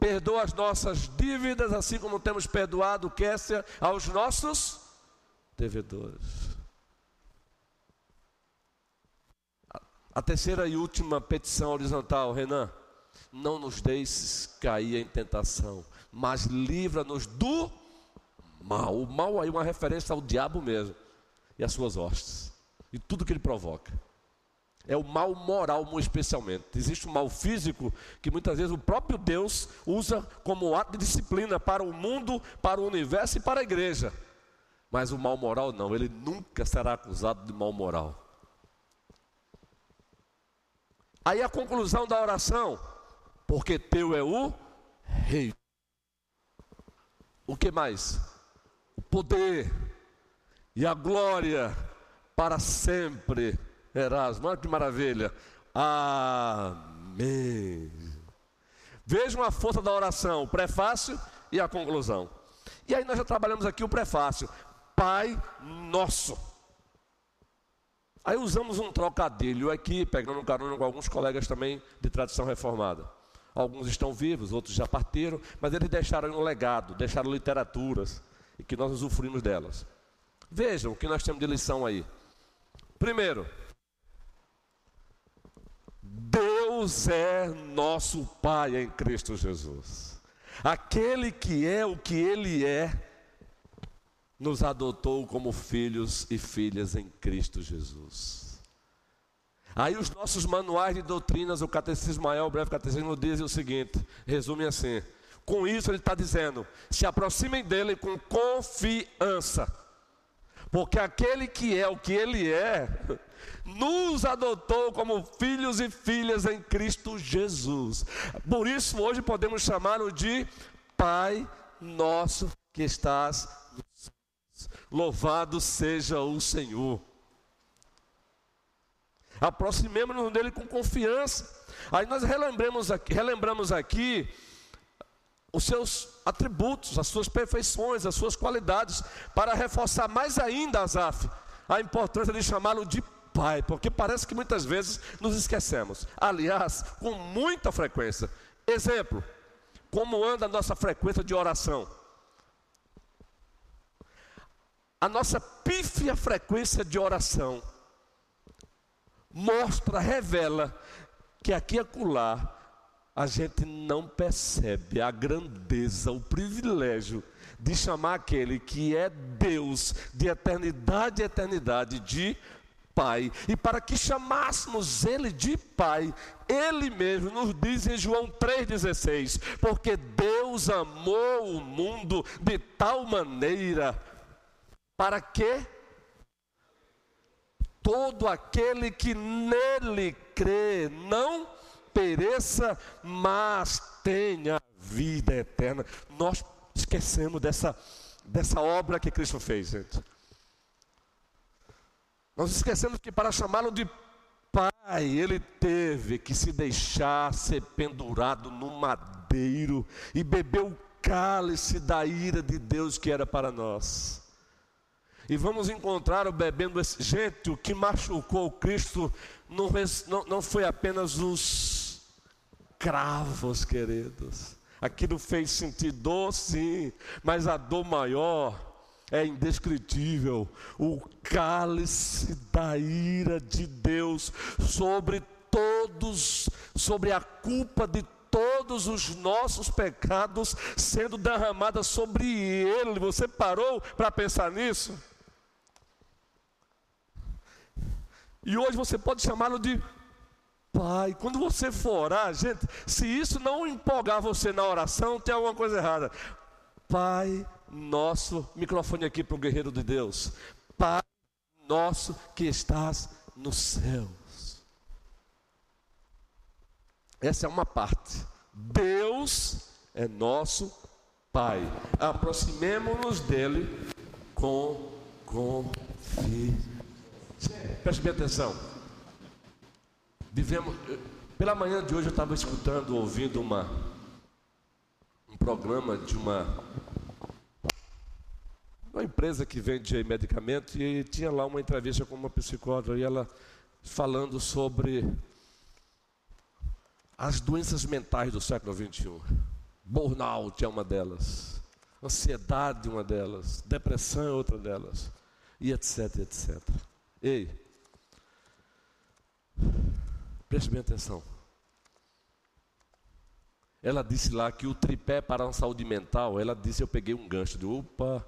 [SPEAKER 2] Perdoa as nossas dívidas, assim como temos perdoado, Kessia, aos nossos devedores. A terceira e última petição horizontal, Renan. Não nos deixes cair em tentação, mas livra-nos do mal. O mal aí é uma referência ao diabo mesmo e às suas hostes e tudo que ele provoca. É o mal moral, especialmente. Existe o mal físico que muitas vezes o próprio Deus usa como ato de disciplina para o mundo, para o universo e para a igreja. Mas o mal moral não, ele nunca será acusado de mal moral. Aí a conclusão da oração, porque teu é o rei. O que mais? O poder e a glória para sempre Erasmo, olha que maravilha. Amém. Vejam a força da oração, o prefácio e a conclusão. E aí nós já trabalhamos aqui o prefácio. Pai Nosso. Aí usamos um trocadilho aqui, pegando carona com alguns colegas também de tradição reformada. Alguns estão vivos, outros já partiram, mas eles deixaram um legado, deixaram literaturas, e que nós usufruímos delas. Vejam o que nós temos de lição aí. Primeiro, Deus é nosso Pai em Cristo Jesus. Aquele que é o que Ele é, nos adotou como filhos e filhas em Cristo Jesus. Aí os nossos manuais de doutrinas, o Catecismo Maior, o Breve Catecismo, dizem o seguinte: resume assim. Com isso ele está dizendo: se aproximem dele com confiança, porque aquele que é o que ele é, nos adotou como filhos e filhas em Cristo Jesus. Por isso hoje podemos chamá-lo de Pai nosso que estás nos céus. Louvado seja o Senhor. Aproximemos-nos dele com confiança. Aí nós relembramos aqui, relembramos aqui os seus atributos, as suas perfeições, as suas qualidades, para reforçar mais ainda, Azaf, a importância de chamá-lo de Pai, porque parece que muitas vezes nos esquecemos. Aliás, com muita frequência. Exemplo, como anda a nossa frequência de oração? A nossa pífia frequência de oração mostra, revela que aqui e acolá a gente não percebe a grandeza, o privilégio de chamar aquele que é Deus de eternidade e eternidade de Pai. E para que chamássemos Ele de Pai, Ele mesmo nos diz em João 3,16: Porque Deus amou o mundo de tal maneira, para que todo aquele que nele crê não pereça, mas tenha vida eterna. Nós esquecemos dessa, dessa obra que Cristo fez, gente. Nós esquecemos que para chamá-lo de Pai, ele teve que se deixar ser pendurado no madeiro e beber o cálice da ira de Deus que era para nós. E vamos encontrar o bebendo esse. Gente, o que machucou o Cristo não, não, não foi apenas os cravos, queridos. Aquilo fez sentir dor, sim, mas a dor maior é indescritível. O cálice da ira de Deus sobre todos, sobre a culpa de todos os nossos pecados sendo derramada sobre ele. Você parou para pensar nisso? E hoje você pode chamá-lo de Pai. Quando você for orar, gente, se isso não empolgar você na oração, tem alguma coisa errada. Pai nosso, microfone aqui para o guerreiro de Deus. Pai nosso que estás nos céus. Essa é uma parte. Deus é nosso Pai. Aproximemo-nos dele com confiança. Preste bem atenção. Vivemos. Pela manhã de hoje eu estava escutando, ouvindo uma, um programa de uma uma empresa que vende medicamento e tinha lá uma entrevista com uma psicóloga e ela falando sobre as doenças mentais do século XXI. Burnout é uma delas, ansiedade é uma delas, depressão é outra delas, e etc, etc. Ei, preste bem atenção. Ela disse lá que o tripé para a saúde mental, ela disse, eu peguei um gancho de opa,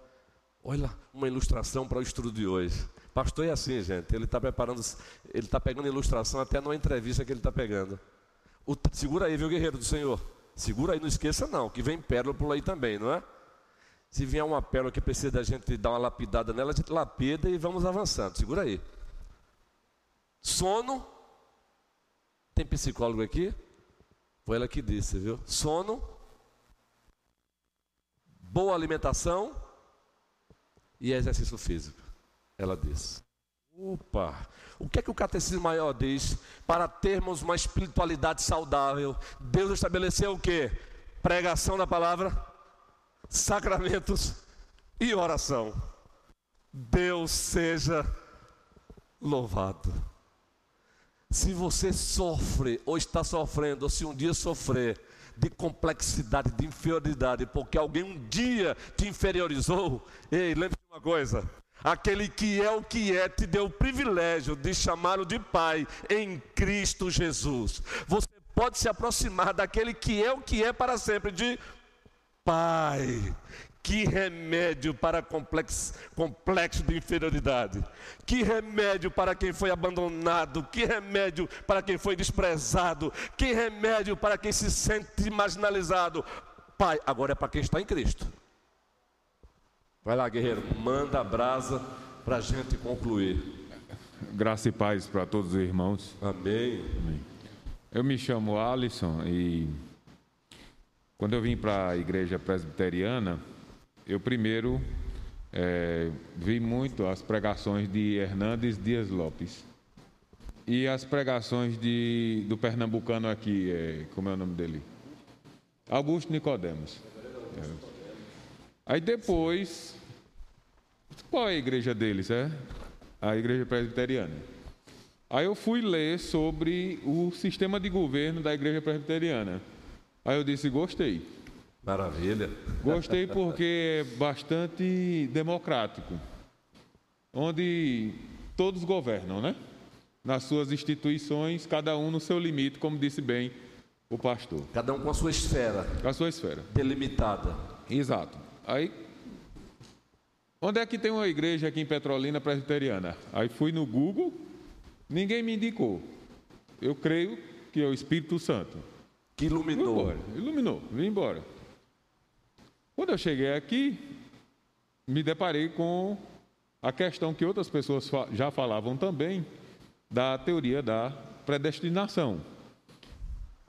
[SPEAKER 2] Olha uma ilustração para o estudo de hoje. Pastor é assim, gente. Ele está preparando, ele está pegando ilustração até numa entrevista que ele está pegando. O, segura aí, viu, guerreiro do Senhor? Segura aí, não esqueça não, que vem pérola por aí também, não é? Se vier uma pérola que precisa da gente dar uma lapidada nela, a gente lapida e vamos avançando. Segura aí. Sono. Tem psicólogo aqui? Foi ela que disse, viu? Sono. Boa alimentação e exercício físico. Ela diz. Opa! O que é que o catecismo maior diz? Para termos uma espiritualidade saudável, Deus estabeleceu o que? Pregação da palavra, sacramentos e oração. Deus seja louvado. Se você sofre, ou está sofrendo, ou se um dia sofrer, de complexidade, de inferioridade, porque alguém um dia te inferiorizou. Ei, lembre-se de uma coisa: Aquele que é o que é, te deu o privilégio de chamá-lo de Pai em Cristo Jesus. Você pode se aproximar daquele que é o que é para sempre, de Pai. Que remédio para complexo, complexo de inferioridade. Que remédio para quem foi abandonado. Que remédio para quem foi desprezado. Que remédio para quem se sente marginalizado. Pai, agora é para quem está em Cristo. Vai lá, guerreiro, manda a brasa para a gente concluir.
[SPEAKER 3] Graça e paz para todos os irmãos.
[SPEAKER 2] Amém. Amém.
[SPEAKER 3] Eu me chamo Alisson e quando eu vim para a igreja presbiteriana, eu primeiro é, vi muito as pregações de Hernandes Dias Lopes e as pregações de, do pernambucano aqui, é, como é o nome dele? Augusto Nicodemos. É. Aí depois, qual é a igreja deles? É? A igreja presbiteriana. Aí eu fui ler sobre o sistema de governo da igreja presbiteriana. Aí eu disse, gostei.
[SPEAKER 2] Maravilha.
[SPEAKER 3] Gostei porque é bastante democrático. Onde todos governam, né? Nas suas instituições, cada um no seu limite, como disse bem o pastor.
[SPEAKER 2] Cada um com a sua esfera.
[SPEAKER 3] Com a sua esfera.
[SPEAKER 2] Delimitada.
[SPEAKER 3] Exato. Aí, onde é que tem uma igreja aqui em Petrolina presbiteriana? Aí fui no Google, ninguém me indicou. Eu creio que é o Espírito Santo.
[SPEAKER 2] Que iluminou.
[SPEAKER 3] Iluminou, vim embora. Quando eu cheguei aqui, me deparei com a questão que outras pessoas já falavam também, da teoria da predestinação.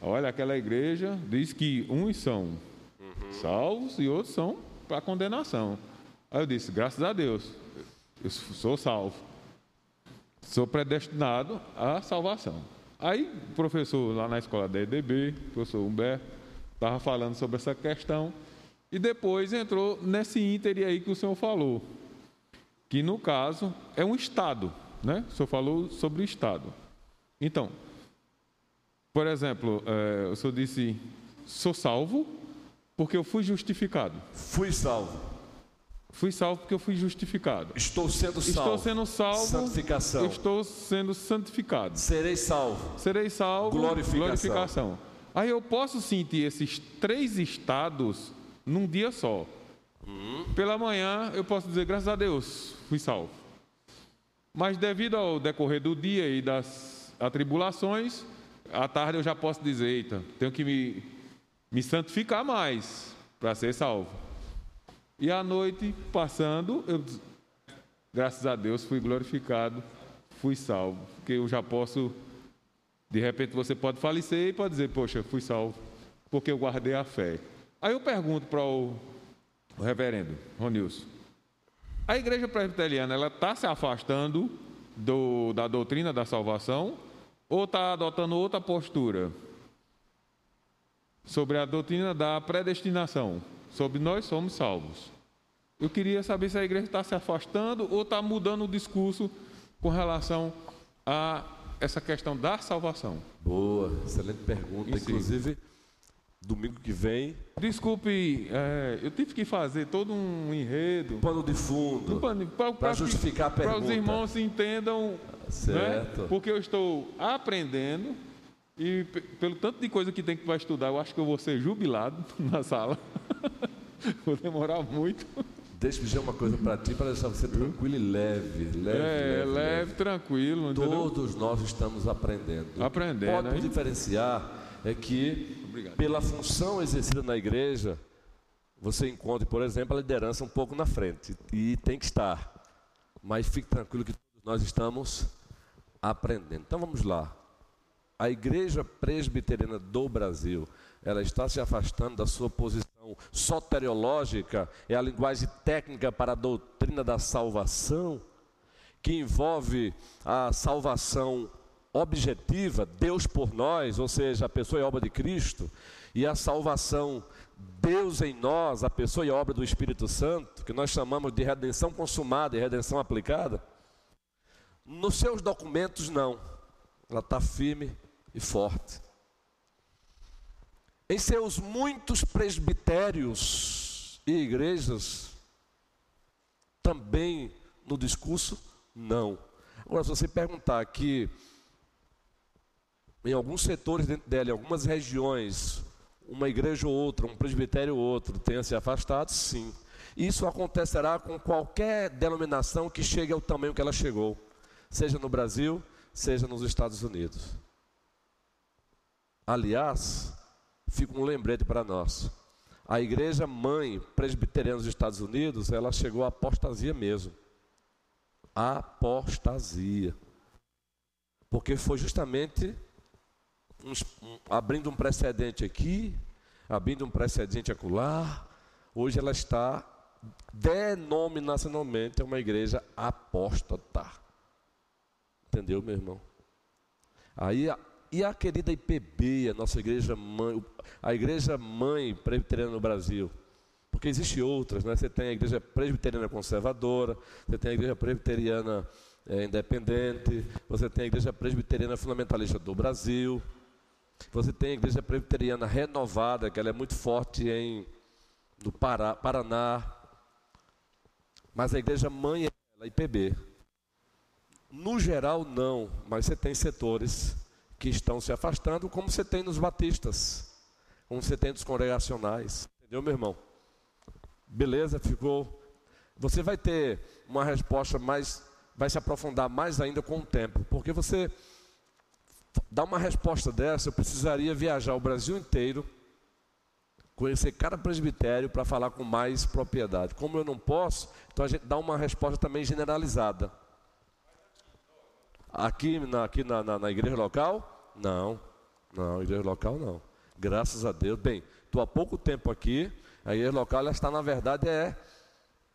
[SPEAKER 3] Olha, aquela igreja diz que uns são uhum. salvos e outros são para condenação. Aí eu disse: graças a Deus, eu sou salvo. Sou predestinado à salvação. Aí o professor lá na escola da EDB, o professor Humberto, estava falando sobre essa questão. E depois entrou nesse ínter aí que o senhor falou, que no caso é um Estado, né? O senhor falou sobre o Estado. Então, por exemplo, é, o senhor disse, sou salvo porque eu fui justificado.
[SPEAKER 2] Fui salvo.
[SPEAKER 3] Fui salvo porque eu fui justificado.
[SPEAKER 2] Estou sendo salvo.
[SPEAKER 3] Estou sendo salvo.
[SPEAKER 2] Santificação.
[SPEAKER 3] Estou sendo santificado.
[SPEAKER 2] Serei salvo.
[SPEAKER 3] Serei salvo.
[SPEAKER 2] Glorificação.
[SPEAKER 3] glorificação. Aí eu posso sentir esses três estados num dia só. Hum. Pela manhã eu posso dizer, graças a Deus, fui salvo. Mas devido ao decorrer do dia e das atribulações, à tarde eu já posso dizer, eita, tenho que me me santificar mais para ser salvo. E à noite, passando, eu, graças a Deus, fui glorificado, fui salvo. Porque eu já posso, de repente você pode falecer e pode dizer, poxa, fui salvo, porque eu guardei a fé. Aí eu pergunto para o, o reverendo Ronilson, a igreja presbiteriana, ela está se afastando do, da doutrina da salvação ou está adotando outra postura? Sobre a doutrina da predestinação, sobre nós somos salvos. Eu queria saber se a igreja está se afastando ou está mudando o discurso com relação a essa questão da salvação.
[SPEAKER 2] Boa, excelente pergunta. Inclusive, domingo que vem.
[SPEAKER 3] Desculpe, é, eu tive que fazer todo um enredo.
[SPEAKER 2] Pano de fundo. Para justificar
[SPEAKER 3] que,
[SPEAKER 2] a pergunta.
[SPEAKER 3] Para os irmãos entendam. Né,
[SPEAKER 2] certo.
[SPEAKER 3] Né, porque eu estou aprendendo e pelo tanto de coisa que tem que vai estudar, eu acho que eu vou ser jubilado na sala. vou demorar muito.
[SPEAKER 2] Deixa eu dizer uma coisa para ti, para deixar você tranquilo e leve. Leve,
[SPEAKER 3] é,
[SPEAKER 2] leve,
[SPEAKER 3] leve, tranquilo.
[SPEAKER 2] Todos nós estamos aprendendo.
[SPEAKER 3] Aprendendo.
[SPEAKER 2] Pode diferenciar é que, Obrigado. pela função exercida na igreja, você encontre, por exemplo, a liderança um pouco na frente. E tem que estar. Mas fique tranquilo que todos nós estamos aprendendo. Então vamos lá a igreja presbiteriana do Brasil, ela está se afastando da sua posição soteriológica, é a linguagem técnica para a doutrina da salvação, que envolve a salvação objetiva, Deus por nós, ou seja, a pessoa e a obra de Cristo, e a salvação Deus em nós, a pessoa e a obra do Espírito Santo, que nós chamamos de redenção consumada e redenção aplicada. Nos seus documentos, não. Ela está firme e forte. Em seus muitos presbitérios e igrejas, também no discurso? Não. Agora, se você perguntar aqui, em alguns setores dentro dela, em algumas regiões, uma igreja ou outra, um presbitério ou outro tenha se afastado, sim. Isso acontecerá com qualquer denominação que chegue ao tamanho que ela chegou, seja no Brasil, seja nos Estados Unidos. Aliás, fica um lembrete para nós. A igreja mãe presbiteriana dos Estados Unidos, ela chegou à apostasia mesmo. Apostasia. Porque foi justamente um, abrindo um precedente aqui, abrindo um precedente acolá. Hoje ela está denominacionalmente uma igreja apóstata. Entendeu, meu irmão? Aí e a querida IPB, a nossa igreja mãe, a igreja mãe presbiteriana no Brasil? Porque existem outras, né? Você tem a igreja presbiteriana conservadora, você tem a igreja presbiteriana é, independente, você tem a igreja presbiteriana fundamentalista do Brasil, você tem a igreja presbiteriana renovada, que ela é muito forte em no Pará, Paraná, mas a igreja mãe é a IPB. No geral, não, mas você tem setores que estão se afastando, como você tem nos batistas, como você tem nos congregacionais. Entendeu, meu irmão? Beleza, ficou. Você vai ter uma resposta mais, vai se aprofundar mais ainda com o tempo, porque você dá uma resposta dessa, eu precisaria viajar o Brasil inteiro, conhecer cada presbitério para falar com mais propriedade. Como eu não posso, então a gente dá uma resposta também generalizada. Aqui na, aqui na, na, na igreja local, não, não, igreja local não. Graças a Deus. Bem, estou há pouco tempo aqui, a igreja local ela está, na verdade, é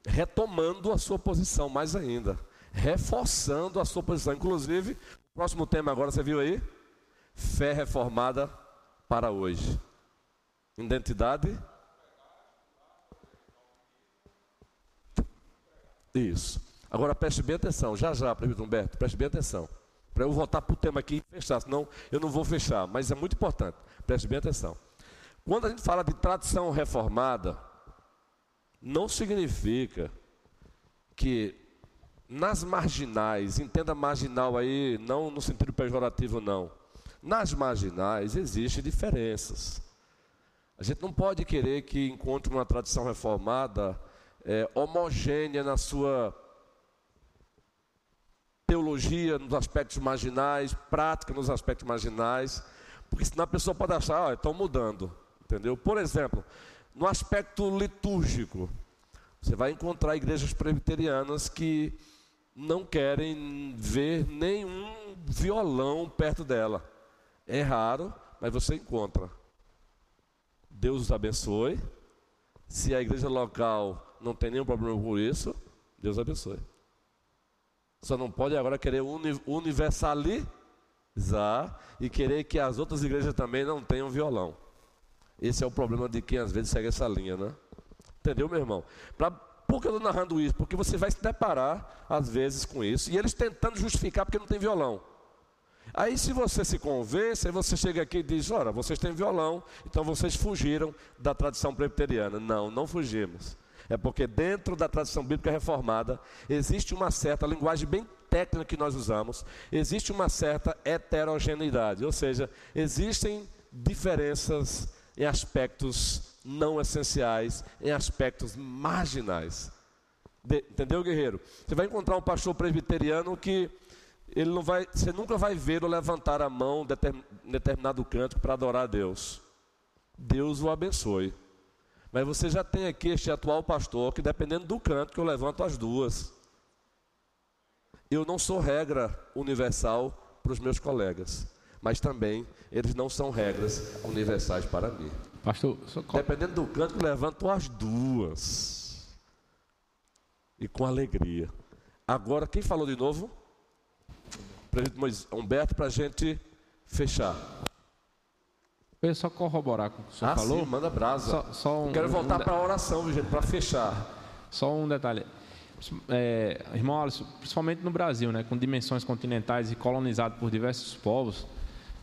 [SPEAKER 2] retomando a sua posição mais ainda, reforçando a sua posição. Inclusive, o próximo tema agora, você viu aí? Fé reformada para hoje. Identidade? Isso. Agora preste bem atenção, já já, prefeito Humberto, preste bem atenção para eu voltar para o tema aqui e fechar, senão eu não vou fechar, mas é muito importante, preste bem atenção. Quando a gente fala de tradição reformada, não significa que nas marginais, entenda marginal aí, não no sentido pejorativo, não. Nas marginais existem diferenças. A gente não pode querer que encontre uma tradição reformada é, homogênea na sua teologia nos aspectos marginais, prática nos aspectos marginais, porque senão a pessoa pode achar, ah, estão mudando, entendeu? Por exemplo, no aspecto litúrgico, você vai encontrar igrejas presbiterianas que não querem ver nenhum violão perto dela. É raro, mas você encontra. Deus os abençoe. Se a igreja local não tem nenhum problema com isso, Deus abençoe. Só não pode agora querer universalizar e querer que as outras igrejas também não tenham violão. Esse é o problema de quem às vezes segue essa linha, né? Entendeu, meu irmão? Pra, por que eu estou narrando isso? Porque você vai se deparar, às vezes, com isso. E eles tentando justificar porque não tem violão. Aí, se você se convence, aí você chega aqui e diz: Ora, vocês têm violão, então vocês fugiram da tradição presbiteriana. Não, não fugimos. É porque dentro da tradição bíblica reformada existe uma certa linguagem bem técnica que nós usamos, existe uma certa heterogeneidade, ou seja, existem diferenças em aspectos não essenciais, em aspectos marginais. De, entendeu, guerreiro? Você vai encontrar um pastor presbiteriano que ele não vai, você nunca vai ver o levantar a mão em determinado canto para adorar a Deus. Deus o abençoe. Mas você já tem aqui este atual pastor que, dependendo do canto, que eu levanto as duas. Eu não sou regra universal para os meus colegas, mas também eles não são regras universais para mim.
[SPEAKER 3] Pastor,
[SPEAKER 2] dependendo do canto, eu levanto as duas. E com alegria. Agora, quem falou de novo? Presidente Humberto, para a gente fechar.
[SPEAKER 3] Eu só corroborar com o que o senhor
[SPEAKER 2] ah,
[SPEAKER 3] falou.
[SPEAKER 2] Sim, manda brasa.
[SPEAKER 3] Só, só um,
[SPEAKER 2] quero voltar
[SPEAKER 3] um
[SPEAKER 2] para a oração, gente, para fechar.
[SPEAKER 3] Só um detalhe. É, irmão Alisson, principalmente no Brasil, né, com dimensões continentais e colonizado por diversos povos,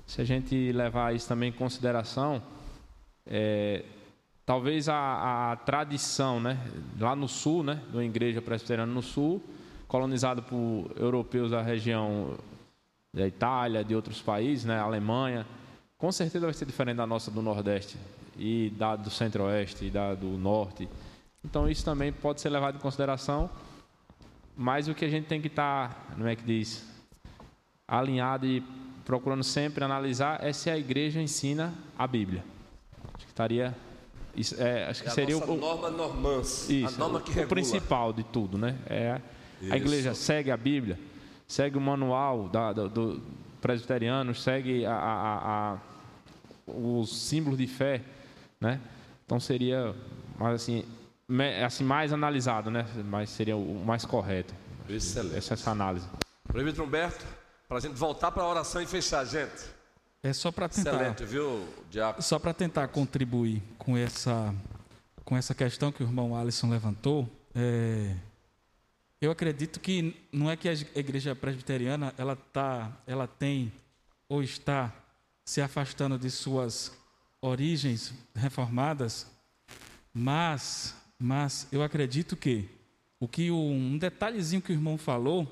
[SPEAKER 3] se a gente levar isso também em consideração, é, talvez a, a, tradição, né, lá no sul, né, da igreja presbiteriana no sul,
[SPEAKER 8] colonizado por europeus da região da Itália, de outros países, né, Alemanha, com certeza vai ser diferente da nossa do Nordeste e da do Centro-Oeste e da do Norte. Então isso também pode ser levado em consideração, mas o que a gente tem que estar, tá, não é que diz, alinhado e procurando sempre analisar é se a igreja ensina a Bíblia. Acho que estaria isso, é, acho que
[SPEAKER 2] é
[SPEAKER 8] seria
[SPEAKER 2] o norma normans,
[SPEAKER 8] isso,
[SPEAKER 2] a norma que
[SPEAKER 8] o,
[SPEAKER 2] regula.
[SPEAKER 8] principal de tudo, né? É a igreja segue a Bíblia, segue o manual da, do, do presbiteriano, segue a, a, a, os símbolos de fé, né? Então seria, mais assim, assim mais analisado, né? Mas seria o mais correto.
[SPEAKER 2] Excelente.
[SPEAKER 8] Essa, essa análise.
[SPEAKER 2] Prefeito Humberto, para a gente voltar para a oração e fechar, gente.
[SPEAKER 7] É só para tentar.
[SPEAKER 2] Excelente, viu, Diaco?
[SPEAKER 7] Só para tentar contribuir com essa, com essa questão que o irmão Alisson levantou. É, eu acredito que não é que a igreja presbiteriana ela tá, ela tem ou está se afastando de suas origens reformadas, mas, mas eu acredito que o que um detalhezinho que o irmão falou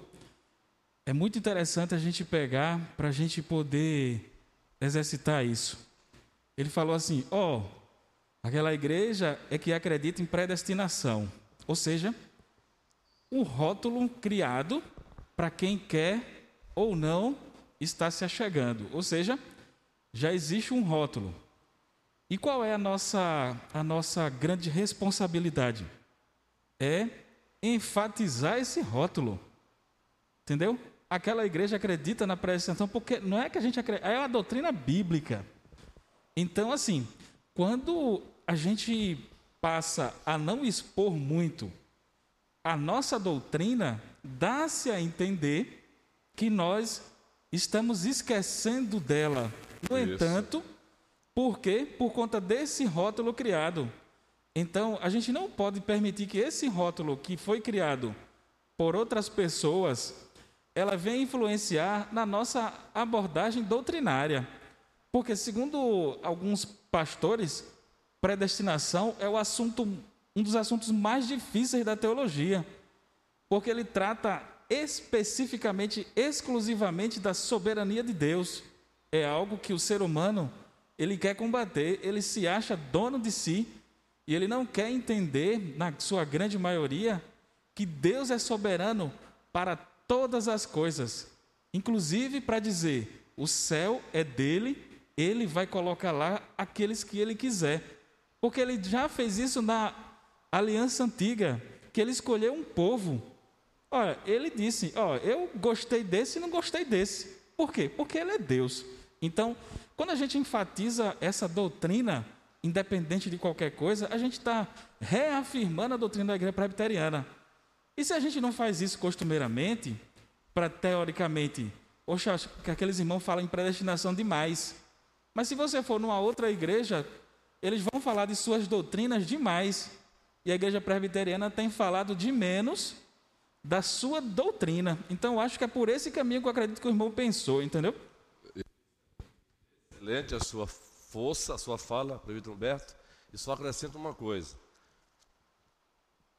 [SPEAKER 7] é muito interessante a gente pegar para a gente poder exercitar isso. Ele falou assim: ó, oh, aquela igreja é que acredita em predestinação, ou seja, um rótulo criado para quem quer ou não está se achegando, ou seja, já existe um rótulo. E qual é a nossa a nossa grande responsabilidade? É enfatizar esse rótulo. Entendeu? aquela igreja acredita na predestinação, porque não é que a gente acredita, é a doutrina bíblica. Então, assim, quando a gente passa a não expor muito a nossa doutrina, dá-se a entender que nós estamos esquecendo dela. No Isso. entanto, por quê? Por conta desse rótulo criado. Então, a gente não pode permitir que esse rótulo que foi criado por outras pessoas ela vem influenciar na nossa abordagem doutrinária. Porque, segundo alguns pastores, predestinação é o assunto, um dos assuntos mais difíceis da teologia, porque ele trata especificamente, exclusivamente da soberania de Deus. É algo que o ser humano ele quer combater, ele se acha dono de si e ele não quer entender, na sua grande maioria, que Deus é soberano para todas as coisas, inclusive para dizer: o céu é dele, ele vai colocar lá aqueles que ele quiser. Porque ele já fez isso na aliança antiga, que ele escolheu um povo. Olha, ele disse: Ó, eu gostei desse e não gostei desse. Por quê? Porque ele é Deus. Então, quando a gente enfatiza essa doutrina, independente de qualquer coisa, a gente está reafirmando a doutrina da igreja presbiteriana. E se a gente não faz isso costumeiramente, para teoricamente, oxa, que aqueles irmãos falam em predestinação demais. Mas se você for numa outra igreja, eles vão falar de suas doutrinas demais. E a igreja presbiteriana tem falado de menos da sua doutrina. Então, acho que é por esse caminho que eu acredito que o irmão pensou, entendeu?
[SPEAKER 2] Excelente a sua força, a sua fala, presbítero Humberto. E só acrescento uma coisa.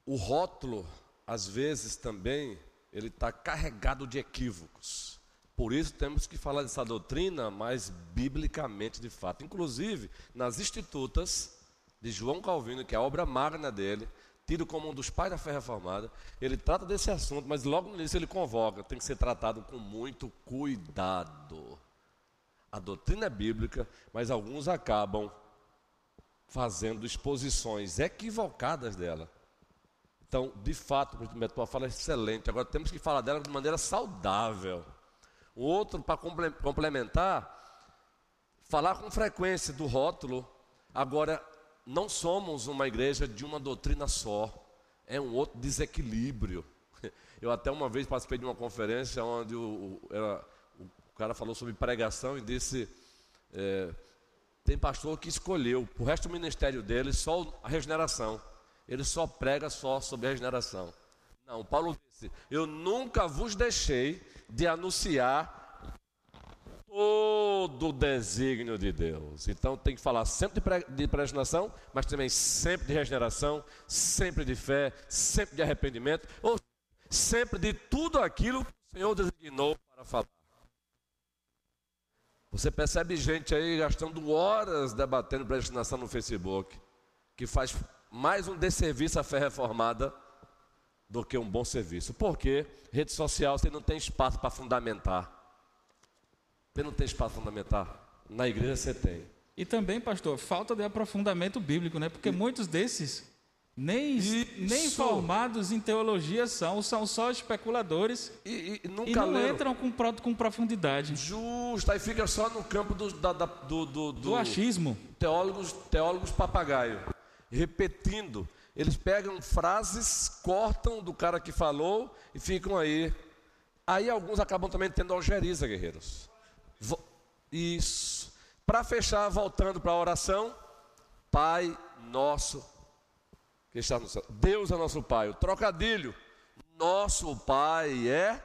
[SPEAKER 2] O rótulo às vezes também ele está carregado de equívocos. Por isso temos que falar dessa doutrina mais biblicamente de fato. Inclusive, nas Institutas de João Calvino, que é a obra magna dele, tido como um dos pais da fé reformada, ele trata desse assunto, mas logo no início ele convoca, tem que ser tratado com muito cuidado. A doutrina é bíblica, mas alguns acabam fazendo exposições equivocadas dela. Então, de fato, a tua fala é excelente. Agora temos que falar dela de maneira saudável. O outro, para complementar, falar com frequência do rótulo. Agora, não somos uma igreja de uma doutrina só. É um outro desequilíbrio. Eu até uma vez participei de uma conferência onde o, era, o cara falou sobre pregação e disse: é, tem pastor que escolheu o resto do ministério dele só a regeneração ele só prega só sobre a regeneração. Não, Paulo disse: Eu nunca vos deixei de anunciar todo o desígnio de Deus. Então tem que falar sempre de predestinação, mas também sempre de regeneração, sempre de fé, sempre de arrependimento. Ou sempre de tudo aquilo que o Senhor designou para falar. Você percebe gente aí gastando horas debatendo predestinação no Facebook, que faz mais um desserviço à fé reformada do que um bom serviço. Por quê? Rede social você não tem espaço para fundamentar. Você não tem espaço para fundamentar. Na igreja você tem.
[SPEAKER 7] E também, pastor, falta de aprofundamento bíblico, né? Porque muitos desses nem, nem formados em teologia são, são só especuladores
[SPEAKER 2] e, e,
[SPEAKER 7] e não
[SPEAKER 2] leram.
[SPEAKER 7] entram com, com profundidade.
[SPEAKER 2] Justo, aí fica só no campo do, da, da, do, do, do,
[SPEAKER 7] do achismo.
[SPEAKER 2] Teólogos, teólogos papagaio, repetindo. Eles pegam frases, cortam do cara que falou e ficam aí. Aí alguns acabam também tendo algeriza, guerreiros. Isso. Para fechar, voltando para a oração, Pai nosso que está no céu. Deus é nosso Pai. O trocadilho, nosso Pai é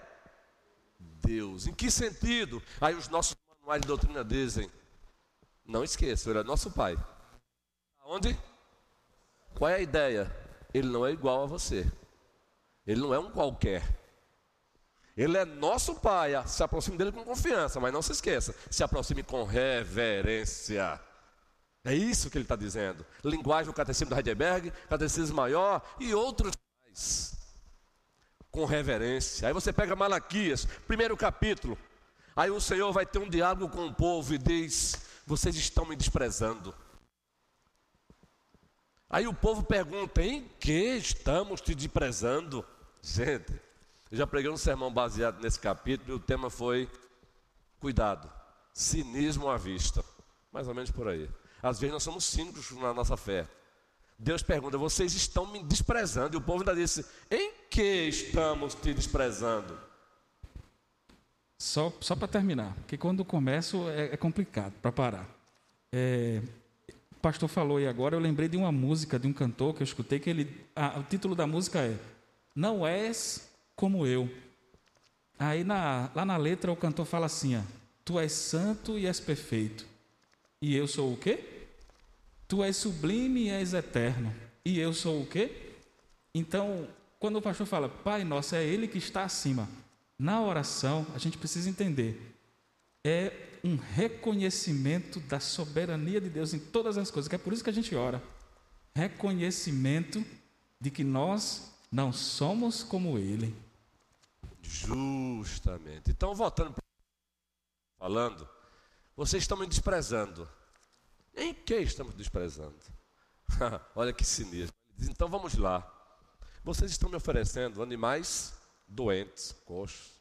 [SPEAKER 2] Deus. Em que sentido? Aí os nossos manuais de doutrina dizem: não esqueça, ele é nosso Pai. Onde? Qual é a ideia? Ele não é igual a você. Ele não é um qualquer. Ele é nosso Pai. Se aproxime dele com confiança, mas não se esqueça. Se aproxime com reverência. É isso que ele está dizendo. Linguagem do Catecismo do Heidelberg, Catecismo Maior e outros mais. Com reverência. Aí você pega Malaquias, primeiro capítulo. Aí o Senhor vai ter um diálogo com o povo e diz: Vocês estão me desprezando. Aí o povo pergunta: Em que estamos te desprezando? Gente, eu já preguei um sermão baseado nesse capítulo e o tema foi Cuidado, cinismo à vista. Mais ou menos por aí. Às vezes nós somos cínicos na nossa fé. Deus pergunta: Vocês estão me desprezando? E o povo ainda disse: Em que estamos te desprezando?
[SPEAKER 7] Só, só para terminar, porque quando começo é, é complicado para parar. É, o pastor falou aí agora, eu lembrei de uma música de um cantor que eu escutei, que ele. Ah, o título da música é Não és como eu. Aí na, lá na letra o cantor fala assim: ó, Tu és santo e és perfeito. E eu sou o quê? Tu és sublime e és eterno. E eu sou o quê? Então, quando o pastor fala, Pai nosso, é Ele que está acima. Na oração, a gente precisa entender. É um reconhecimento da soberania de Deus em todas as coisas, que é por isso que a gente ora. Reconhecimento de que nós não somos como Ele.
[SPEAKER 2] Justamente. Então, voltando falando, vocês estão me desprezando. Em que estamos desprezando? Olha que sinistro. Então vamos lá. Vocês estão me oferecendo animais doentes, coxos.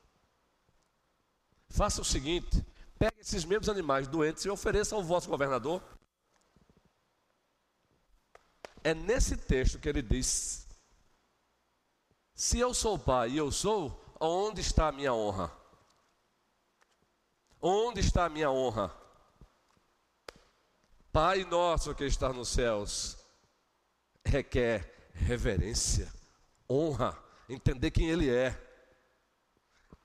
[SPEAKER 2] Faça o seguinte: pegue esses mesmos animais doentes e ofereça ao vosso governador. É nesse texto que ele diz: Se eu sou pai e eu sou, onde está a minha honra? Onde está a minha honra? Pai nosso que está nos céus, requer reverência, honra, entender quem Ele é.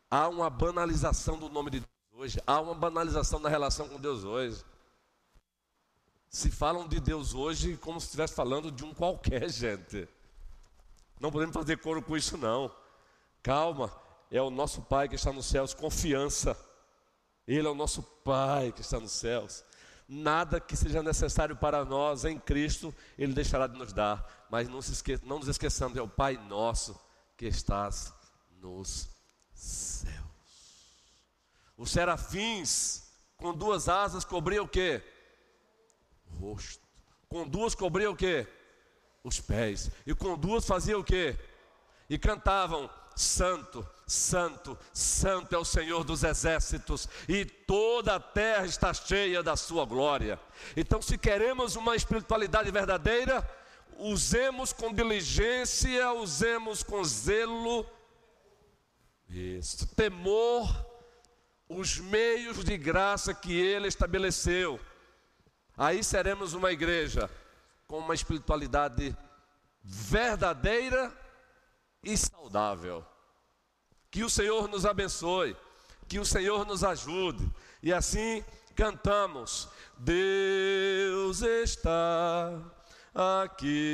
[SPEAKER 2] Há uma banalização do nome de Deus hoje, há uma banalização da relação com Deus hoje. Se falam de Deus hoje como se estivesse falando de um qualquer, gente. Não podemos fazer coro com isso, não. Calma, é o nosso Pai que está nos céus, confiança. Ele é o nosso Pai que está nos céus. Nada que seja necessário para nós em Cristo, Ele deixará de nos dar. Mas não, esque... não nos esqueçamos, é o Pai nosso que estás nos céus. Os serafins, com duas asas, cobriam o quê? O rosto. Com duas cobriam o quê? Os pés. E com duas faziam o quê? E cantavam: Santo, Santo, Santo é o Senhor dos exércitos, e toda a terra está cheia da sua glória. Então, se queremos uma espiritualidade verdadeira, usemos com diligência, usemos com zelo, isso, temor, os meios de graça que Ele estabeleceu. Aí seremos uma igreja com uma espiritualidade verdadeira e saudável. Que o Senhor nos abençoe, que o Senhor nos ajude. E assim cantamos: Deus está aqui.